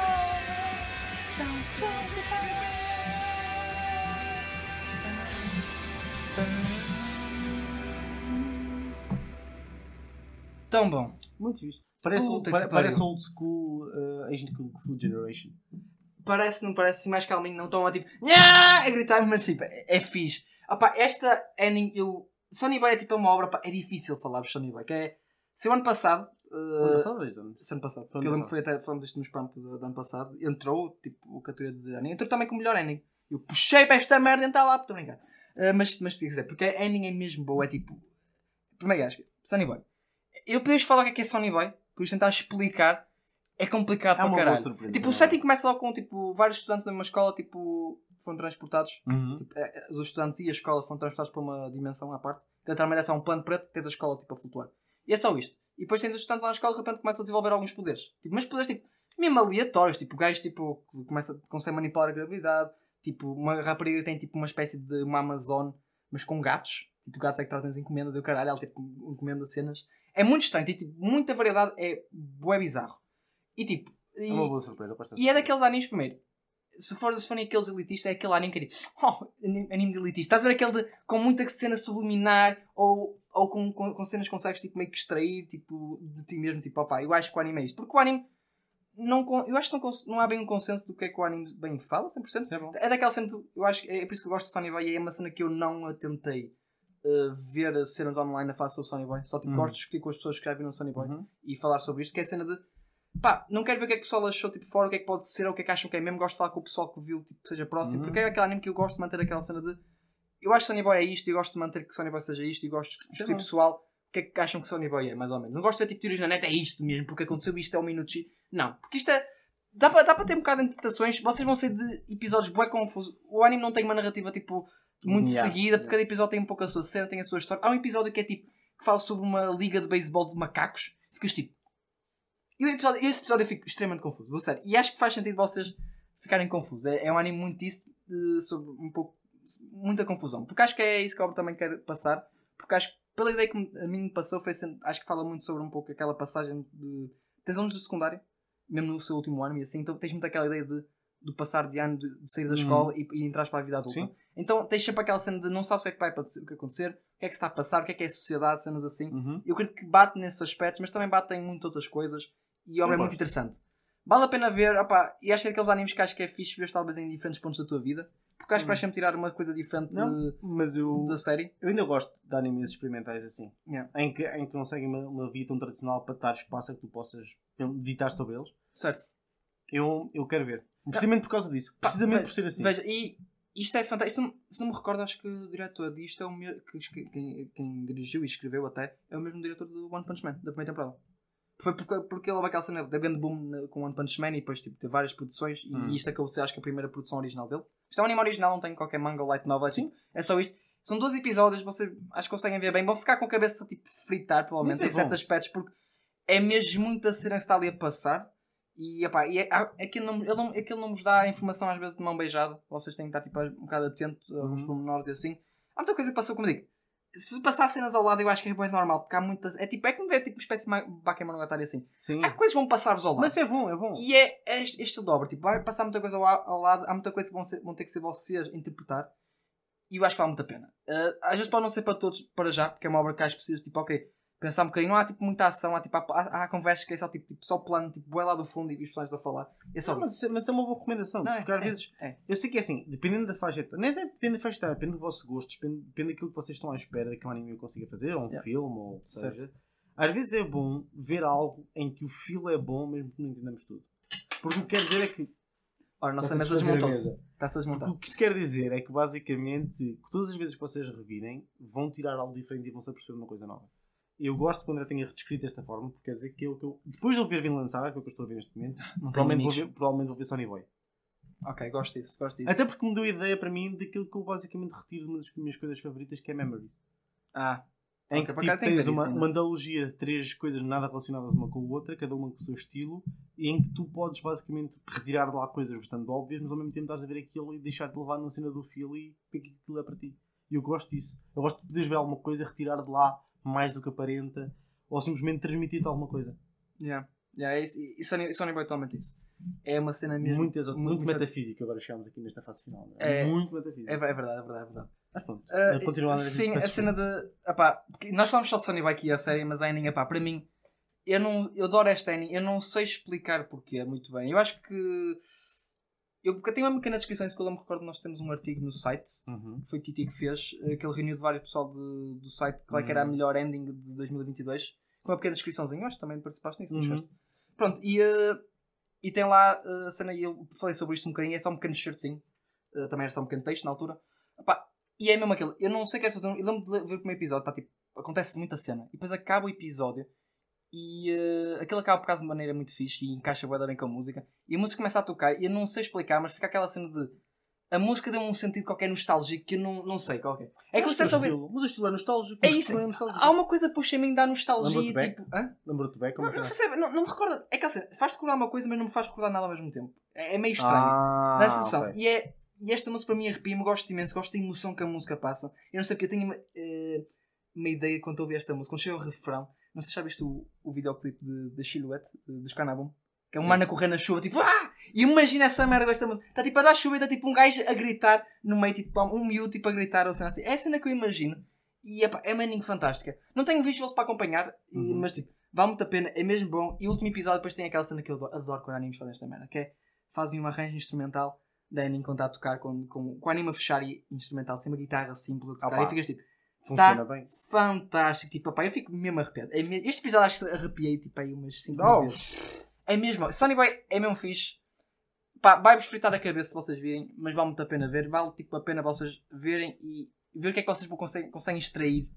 ダンサーバー Tão bom. Muito fixe. Parece, Puta pare- que parece pariu. old school uh, Asian Kung Fu Generation. Parece, não parece assim mais calminho, não estão a tipo a gritar, mas tipo, é, é fixe. Opa, esta ending, eu. Sony Boy é tipo uma obra, pá, é difícil falar de Sony Boy, que é. Se o ano passado. uh, Ano passado, dois anos. ano passado, porque eu lembro que foi até falando disto no spam do, do ano passado, entrou, tipo, o categoria de ending, entrou também com o melhor ending. Eu puxei para esta merda e está lá, estou a brincar. Uh, mas, mas fica dizer, porque a ending é mesmo boa, é tipo. Primeiro gajo, Sony Boy. Eu podia falar o que é que é Sony Boy, depois tentar explicar, é complicado É para uma boa caralho. surpresa. Tipo, o setting começa logo com tipo, vários estudantes da mesma escola, tipo, foram transportados. Uhum. Tipo, eh, os estudantes e a escola foram transportados para uma dimensão à parte. Literalmente é só um plano preto, tens a escola tipo a flutuar. E é só isto. E depois tens os estudantes lá na escola, de repente começam a desenvolver alguns poderes. Tipo, mas poderes tipo, mesmo aleatórios. Tipo, o gajo tipo, que começa, consegue manipular a gravidade. Tipo, uma rapariga tem tipo uma espécie de uma Amazon, mas com gatos. Tipo, gatos é que trazem as encomendas e o caralho, ela tipo encomenda cenas. É muito estranho, tem tipo, muita variedade, é bué bizarro. E tipo, É e, uma boa surpresa. e é daqueles animes primeiro. Se for, se forem aqueles elitistas, é aquele anime que é tipo, oh, anime de elitista. Estás a ver aquele de, com muita cena subliminar ou, ou com, com, com cenas que consegues tipo, meio que extrair tipo, de ti mesmo. Tipo, opá, eu acho que o anime é isto. Porque o anime, não, eu acho que não, não há bem um consenso do que é que o anime bem fala, 100%. Isso é bom. É daquela cena, eu acho que é por isso que eu gosto de Sony Boy e é uma cena que eu não a tentei uh, ver cenas online a falar sobre Sony Boy. Só tipo, Uhum. gosto de discutir com as pessoas que já viram Sony Boy Uhum. e falar sobre isto, que é a cena de pá, não quero ver o que é que o pessoal achou tipo, fora, o que é que pode ser ou o que é que acham que é mesmo. Gosto de falar com o pessoal que viu, tipo, seja próximo, Uhum. porque é aquele anime que eu gosto de manter aquela cena de eu acho que Sony Boy é isto e gosto de manter que Sony Boy seja isto e gosto de discutir bom. pessoal o que é que acham que Sony Boy é, mais ou menos. Não gosto de ver tipo teorias na net, é isto mesmo, porque aconteceu isto, é um minuto. Não, porque isto é. Dá para dá ter um bocado de interpretações, vocês vão ser de episódios bué confusos. O anime não tem uma narrativa tipo muito Yeah, seguida, porque yeah. cada episódio tem um pouco a sua cena, tem a sua história. Há um episódio que é tipo que fala sobre uma liga de beisebol de macacos, ficas tipo. E episódio, esse episódio eu fico extremamente confuso, vou sério. E acho que faz sentido vocês ficarem confusos. É, é um anime muito isso, sobre um pouco. muita confusão. Porque acho que é isso que a obra também quer passar. Porque acho que, pela ideia que a mim me passou, foi sendo- acho que fala muito sobre um pouco aquela passagem de. Tens alunos do secundário, mesmo no seu último ano e assim, então tens muito aquela ideia de, de passar de ano, de, de sair da Uhum. escola e, e entrar para a vida adulta. Sim. Então tens sempre aquela cena de não sabes o que é que vai acontecer, o que é que está a passar, o que é que é a sociedade, cenas assim. Uhum. Eu acredito que bate nesses aspectos, mas também bate em muitas outras coisas. E a obra é muito interessante. Vale a pena ver, opá, e acho que é aqueles animes que acho que é fixe ver talvez em diferentes pontos da tua vida. Porque acho que vais sempre tirar uma coisa diferente Não, Mas eu, da série. eu ainda gosto de animes experimentais assim. Yeah. Em, que, em que não seguem uma, uma via tão tradicional para dar espaço a que tu possas meditar sobre eles. Certo. Eu, eu quero ver. Precisamente por causa disso. Pá, Precisamente veja- por ser assim. Veja, e isto é fantástico. Se não- Se não me recordo, acho que o diretor disto é o mesmo. Que, quem, quem dirigiu e escreveu até é o mesmo diretor do One Punch Man, da primeira temporada. Foi porque, porque ele houve aquela cena da grande boom com One Punch Man e depois tipo, teve várias produções. E Hum. isto acabou de ser, acho que, a primeira produção original dele. Isto é um anime original, não tem qualquer manga ou light novel. Tipo, é só isto. São 12 episódios, vocês acho que conseguem ver bem. Vão ficar com a cabeça tipo fritar, provavelmente, é em certos aspectos, porque é mesmo muita cena que está ali a passar. E, epá, e é, é que ele não, ele, não, não vos dá a informação às vezes de mão beijada. Vocês têm que estar tipo, um bocado atentos a alguns Uhum. pormenores e assim. Há muita coisa que passou, como digo. Se passar cenas ao lado, eu acho que é bem normal, porque há muitas. É tipo, é como ver tipo, uma espécie de Bakemonogatari assim. Sim. Há coisas que vão passar-vos ao lado. Mas é bom, é bom. E é é este, este dobro, tipo, vai passar muita coisa ao, ao lado, há muita coisa que vão, ser- vão ter que ser vocês interpretar. E eu acho que vale muito a pena. Uh, às vezes pode não ser para todos para já, porque é uma obra que acho que precisa, tipo, ok, pensar um bocadinho, não há tipo muita ação, há, tipo, há, há, conversas que é só tipo, tipo só plano, tipo, boé lá do fundo e os personagens a falar. É só Não, mas, é- mas é uma boa recomendação. Não, é, porque às é, vezes. é. Eu sei que é assim, dependendo da faixa etária. Nem até depende da faixa etária, depende do vosso gosto, depende, depende daquilo que vocês estão à espera de que um anime consiga fazer, ou um Yeah. filme, ou o que Certo. seja. Às vezes é bom ver algo em que o feel é bom, mesmo que não entendamos tudo. Porque o que quer dizer é que. Ora, nossa mesa desmontou-se. Está-se a desmontar. o que isso quer dizer é que basicamente todas as vezes que vocês revirem vão tirar algo diferente e vão se aperceber de uma coisa nova. Eu gosto quando eu tenha descrito desta forma, porque quer dizer que eu, que eu depois de eu ver Vin lançar, que é o que eu estou a ver neste momento, provavelmente vou, ver, provavelmente vou ver Sony Boy. Ok, gosto disso, gosto disso. Até porque me deu ideia para mim daquilo que eu basicamente retiro de uma das minhas coisas favoritas, que é Memories. Ah, Em Ok, que tipo, tens uma, isso uma analogia de três coisas nada relacionadas uma com a outra, cada uma com o seu estilo, e em que tu podes basicamente retirar de lá coisas bastante óbvias, mas ao mesmo tempo estás a ver aquilo e deixar-te levar na cena do feel e o que é que aquilo é para ti. E eu gosto disso. Eu gosto de poderes ver alguma coisa, retirar de lá mais do que aparenta, ou simplesmente transmitir-te alguma coisa. yeah. Yeah, é isso, e Sony, Sony Boy totalmente isso. É uma cena mesmo. Muito, muito, muito- metafísica agora chegamos aqui nesta fase final. É, É- muito metafísica. É, é verdade, é verdade, é verdade. Mas pronto, continuando sim, a cena de. Epá, nós falamos só de Sony Boy aqui a série, mas a ending, epá, para mim, eu, não, eu adoro esta ending, eu não sei explicar porquê muito bem. Eu acho que. Eu, porque eu tenho uma pequena descrição disso, porque eu me recordo nós temos um artigo no site, Uhum. que foi o Titi que fez, eh, que ele reuniu de vários pessoal de- do site, qual é que era a Uhum. melhor ending de 2022, com uma pequena descriçãozinha, acho que também participaste nisso, Uhum. Pronto, e, eh, e tem lá eh, a cena, e eu falei sobre isto um bocadinho, é só um pequeno shirtzinho, eh, também era só um pequeno texto na altura. Epá, e é mesmo aquilo, eu não sei o que é fazer, eu lembro de ver o primeiro episódio, tá, tipo, acontece muita cena, e depois acaba o episódio, e eh, aquilo acaba por causa de maneira muito fixe, e encaixa da bem com a música, e a música começa a tocar, e eu não sei explicar, mas fica aquela cena de a música deu-me um sentido qualquer nostálgico que eu não, não sei qual é. É que você vê. estilo- Mas o estilo é nostálgico. É isso. é nostálgico. Há uma coisa puxa-me em dar nostalgia. Lembra-te bem? Tipo, hã? Lembra-te bem como Não, é não sei é, não, não me recorda. É que assim, faz recordar uma coisa, mas não me faz recordar nada ao mesmo tempo. É, é meio estranho. Ah, Dá a sensação. ok. E, é, e esta música para mim arrepia-me, gosto imenso, gosto da emoção que a música passa. Eu não sei porque eu tenho uma, eh, uma ideia quando ouvi esta música, quando chega o refrão. Não sei se já viste o, o videoclipe de, de Silhouette, dos Canabum. Que é um Sim. mano a correr na chuva, tipo, ah! E imagina essa merda desta música. Está tipo a dar chuva e está tipo um gajo a gritar no meio, tipo, um miúdo tipo, a gritar ou cena assim. É a cena que eu imagino. E epá, é uma anime fantástica. Não tenho visuals para acompanhar, Uhum. mas tipo, vale muito a pena, é mesmo bom. E o último episódio depois tem aquela cena que eu adoro, adoro quando animes fazem esta merda, que é fazem um arranjo instrumental da anime quando está a tocar com, com, com o anime a fechar e instrumental, sem uma guitarra simples a tocar. Opa. e ficas tipo, Funciona Tá. bem. fantástico. Tipo, pá, eu fico mesmo arrepiado. É Este episódio acho que arrepiei tipo, aí umas 5 Oh. vezes. É mesmo. Sonny Boy é mesmo fixe. Pá, vai-vos fritar a cabeça se vocês virem, mas vale muito a pena ver. Vale tipo, a pena vocês verem e ver o que é que vocês conseguem, conseguem extrair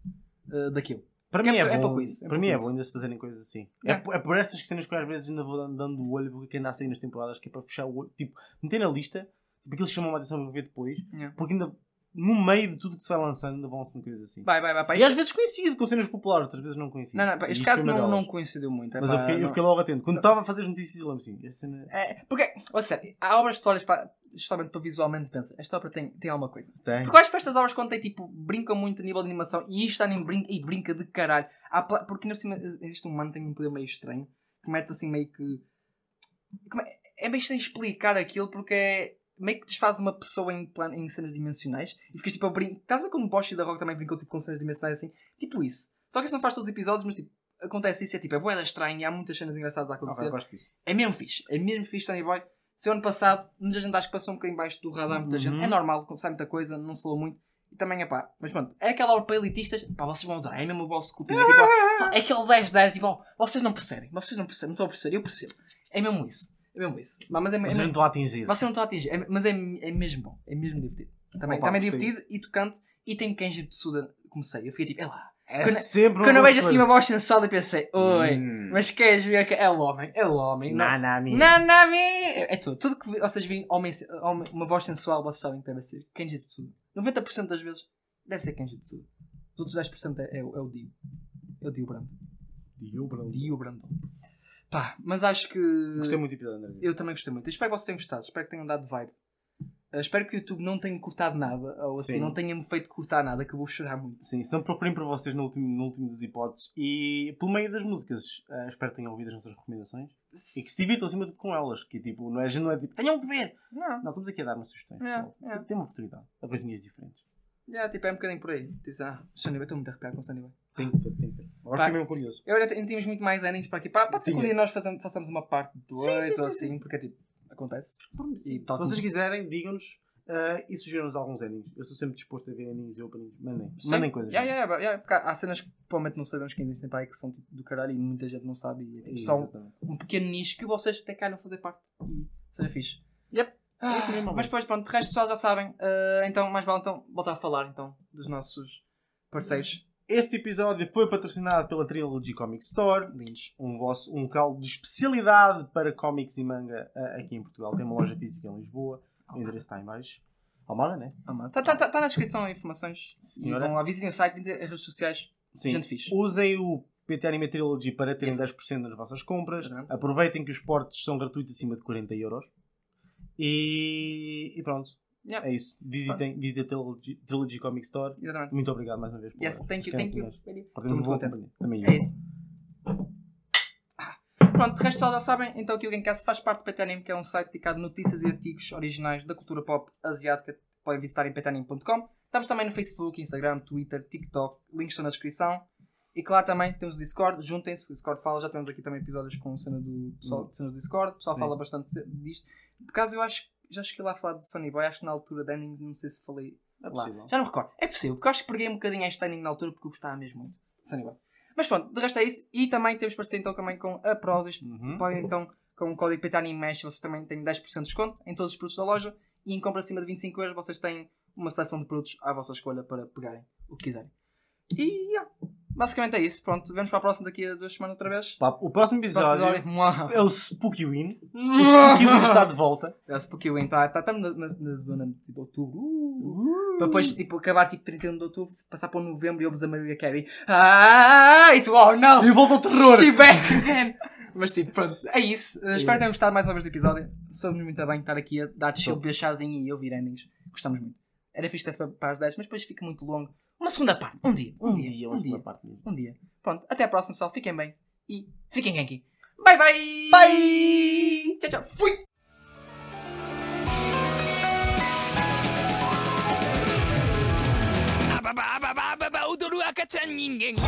uh, daquilo. Para Porque mim é é, pou- é bom. pouco isso, é para mim é bom ainda se fazerem coisas assim. É. É, por- é por estas cenas que eu às vezes ainda vou dando, dando o olho porque que ainda há sair nas temporadas que é para fechar o olho. Tipo, meter na lista, tipo, aquilo chamam a atenção para ver depois, porque ainda no meio de tudo que se vai lançando ainda vão sendo coisas assim. Vai, vai, vai. Pá, E isto- às vezes coincido com cenas populares, outras vezes não coincido. Não, não, pá, E este isto caso foi uma não, delas. não coincidiu muito. é Mas pá, eu fiquei, eu não- fiquei logo atento. Quando estava a fazer as notícias, eu lembro assim, essa cena É, porque, ou seja, há obras que tu olhas para, justamente para visualmente pensa, esta obra tem, tem alguma coisa. tem. Porque eu acho que estas obras quando tem tipo, brincam muito a nível de animação e isto anime brinca, e brinca de caralho. Há pla- porque ainda por cima existe um mano que tem um poder meio estranho que mete assim meio que. como é, é meio estranho explicar aquilo porque é. Meio que desfaz uma pessoa em, plan, em cenas dimensionais e ficas tipo a brincar. Estás a ver como o Bosch e da Rock também brincou tipo, com cenas dimensionais assim? Tipo isso. Só que isso não faz todos os episódios, mas tipo, acontece isso. É tipo, é boeda estranha e há muitas cenas engraçadas a acontecer. Ok, gosto disso. É mesmo fixe. É mesmo fixe, Sunny Boy. Se ano passado, muita gente acho que passou um bocadinho baixo do radar, muita Uhum. gente. É normal, sai muita coisa, não se falou muito. E também é pá. Mas pronto, é aquela hora para elitistas. Pá, vocês vão adorar. É mesmo o vosso cupim. É, tipo, ó, é aquele 10 10 tipo, ó, vocês não percebem. Vocês não percebem. Não estão a perceber. Eu percebo. É mesmo isso. É mesmo isso. Mas é, é Mas eu não estou a atingir. vocês não estão a atingir. É- mas é, é mesmo bom. É mesmo divertido. Também, Opa, também é divertido e tocante. E tem Kenji Tsuda, comecei. Eu fiquei tipo, é lá. É Quando- sempre Quando eu vejo assim uma voz sensual, eu pensei, oi, Hum. mas queres ver que é o homem? É o homem. Nanami. Nanami! É tudo. Tudo que vocês virem homem, homem, uma voz sensual, vocês sabem que deve ser Kenji Tsuda. 90% das vezes deve ser Kenji Tsuda. Os outros 10% é, é, é o Dio. É o Dio Brando. Dio Brando. Dio Brando. Pá, mas acho que. Gostei muito do episódio, André. Eu também gostei muito. Eu espero que vocês tenham gostado. Espero que tenham dado vibe. Uh, espero que o YouTube não tenha cortado nada. Ou assim, Sim. não tenha-me feito cortar nada, que eu vou chorar muito. Sim, se não procurem para vocês no último, no último das hipóteses e pelo meio das músicas, eh, espero que tenham ouvido as nossas recomendações e que se divirtam acima de tudo com elas. Que tipo, não é, não é tipo, tenham que ver. Não. Não, estamos aqui a dar sugestões. É, pessoal. é. Tem uma oportunidade a coisinhas diferentes. Já, tipo, é um bocadinho por aí. Tipo, ah, Sunny estou muito arrepiado com Sunny. Tem que ver, tem que ver. Agora fiquei mesmo curioso. Eu ainda temos muito mais endings para aqui. Pá, pode ser que nós façamos, façamos uma parte 2 Sim, sim, ou sim, assim, sim. porque tipo, acontece. E se vocês quiserem, digam-nos eh, e sugiram-nos alguns endings. Eu sou sempre disposto a ver endings e openings. Mandem. Sim. Mandem coisas. Yeah, yeah, yeah, porque há cenas que provavelmente não sabemos que existem para aí que são tipo, do caralho e muita gente não sabe. E é, tipo, são um pequeno nicho que vocês até calham fazer parte e seja fixe. Yep. Ah, É isso mesmo, mas depois, pronto, de resto, pessoal já sabem. Ah, então, mais vale então voltar a falar então dos nossos parceiros Este episódio foi patrocinado pela Trilogy Comic Store. um, vosso, um local de especialidade para cómics e manga ah, aqui em Portugal. Tem uma loja física em Lisboa. O endereço está em baixo. Almada, né? Está tá, tá, tá na descrição informações. Senhora. Bom, visitem o site, visitem as redes sociais. Gente fixe. Usem o PT Anime Trilogy para terem Yes. 10% nas vossas compras. Uhum. Aproveitem que os portes são gratuitos acima de 40 euros. E, e pronto. Yeah. É isso. Visitem, visitem a Trilogy, Trilogy Comic Store. Exatamente. Muito obrigado mais uma vez. por- Yes, thank you, thank you. Estou muito contente. Também É isso. Pronto, de resto só já sabem, então que o Gamecast faz parte do Petanime, que é um site dedicado a notícias e artigos originais da cultura pop asiática. Podem visitar em petanime.com. Estamos também no Facebook, Instagram, Twitter, TikTok, links estão na descrição. E claro, também temos o Discord, juntem-se, o Discord fala, já temos aqui também episódios com cena do pessoal de cenas do Discord, o pessoal Sim. fala bastante disto. Por acaso eu acho que já cheguei lá a falar de Sony Boy, acho que na altura da Ending, não sei se falei É lá. possível. Já não recordo. É possível, porque eu acho que peguei um bocadinho este timing na altura porque eu gostava mesmo muito de Sunny Boy. Mas pronto, de resto é isso. E também temos parceria então também com a Prozis. Uhum. Podem então, com o código PETANIMESH, vocês também têm 10% de desconto em todos os produtos da loja. E em compra acima de 25 euros vocês têm uma seleção de produtos à vossa escolha para pegarem o que quiserem. E yeah. Basicamente é isso. Pronto, vemos para a próxima daqui a duas semanas outra vez. Pá, o próximo episódio Próximo episódio. é o Spooky Win. O Spooky Win está de volta. Porque o está tá, estamos na, na, na zona de tipo, outubro. Uh, Para depois tipo, acabar tipo 31 de outubro, passar para o novembro e ouves a Maria Carey. Ah, e tu, oh não! E volta ao terror. She back again! Mas tipo, pronto, é isso. Uh, espero que tenham gostado mais uma vez do episódio. Soube-nos muito bem estar aqui a dar chill, beber chazinho e ouvir endings. Gostamos muito. Era fixe para, para as 10, mas depois fica muito longo Uma segunda parte, um dia. Um, Um dia, dia, um uma dia. segunda parte mesmo. Um dia. Pronto, até a próxima, pessoal. Fiquem bem e fiquem aqui. Bye bye! Bye! Tchau, tchau. Fui! あばばあばばあばば踊る赤ちゃん人間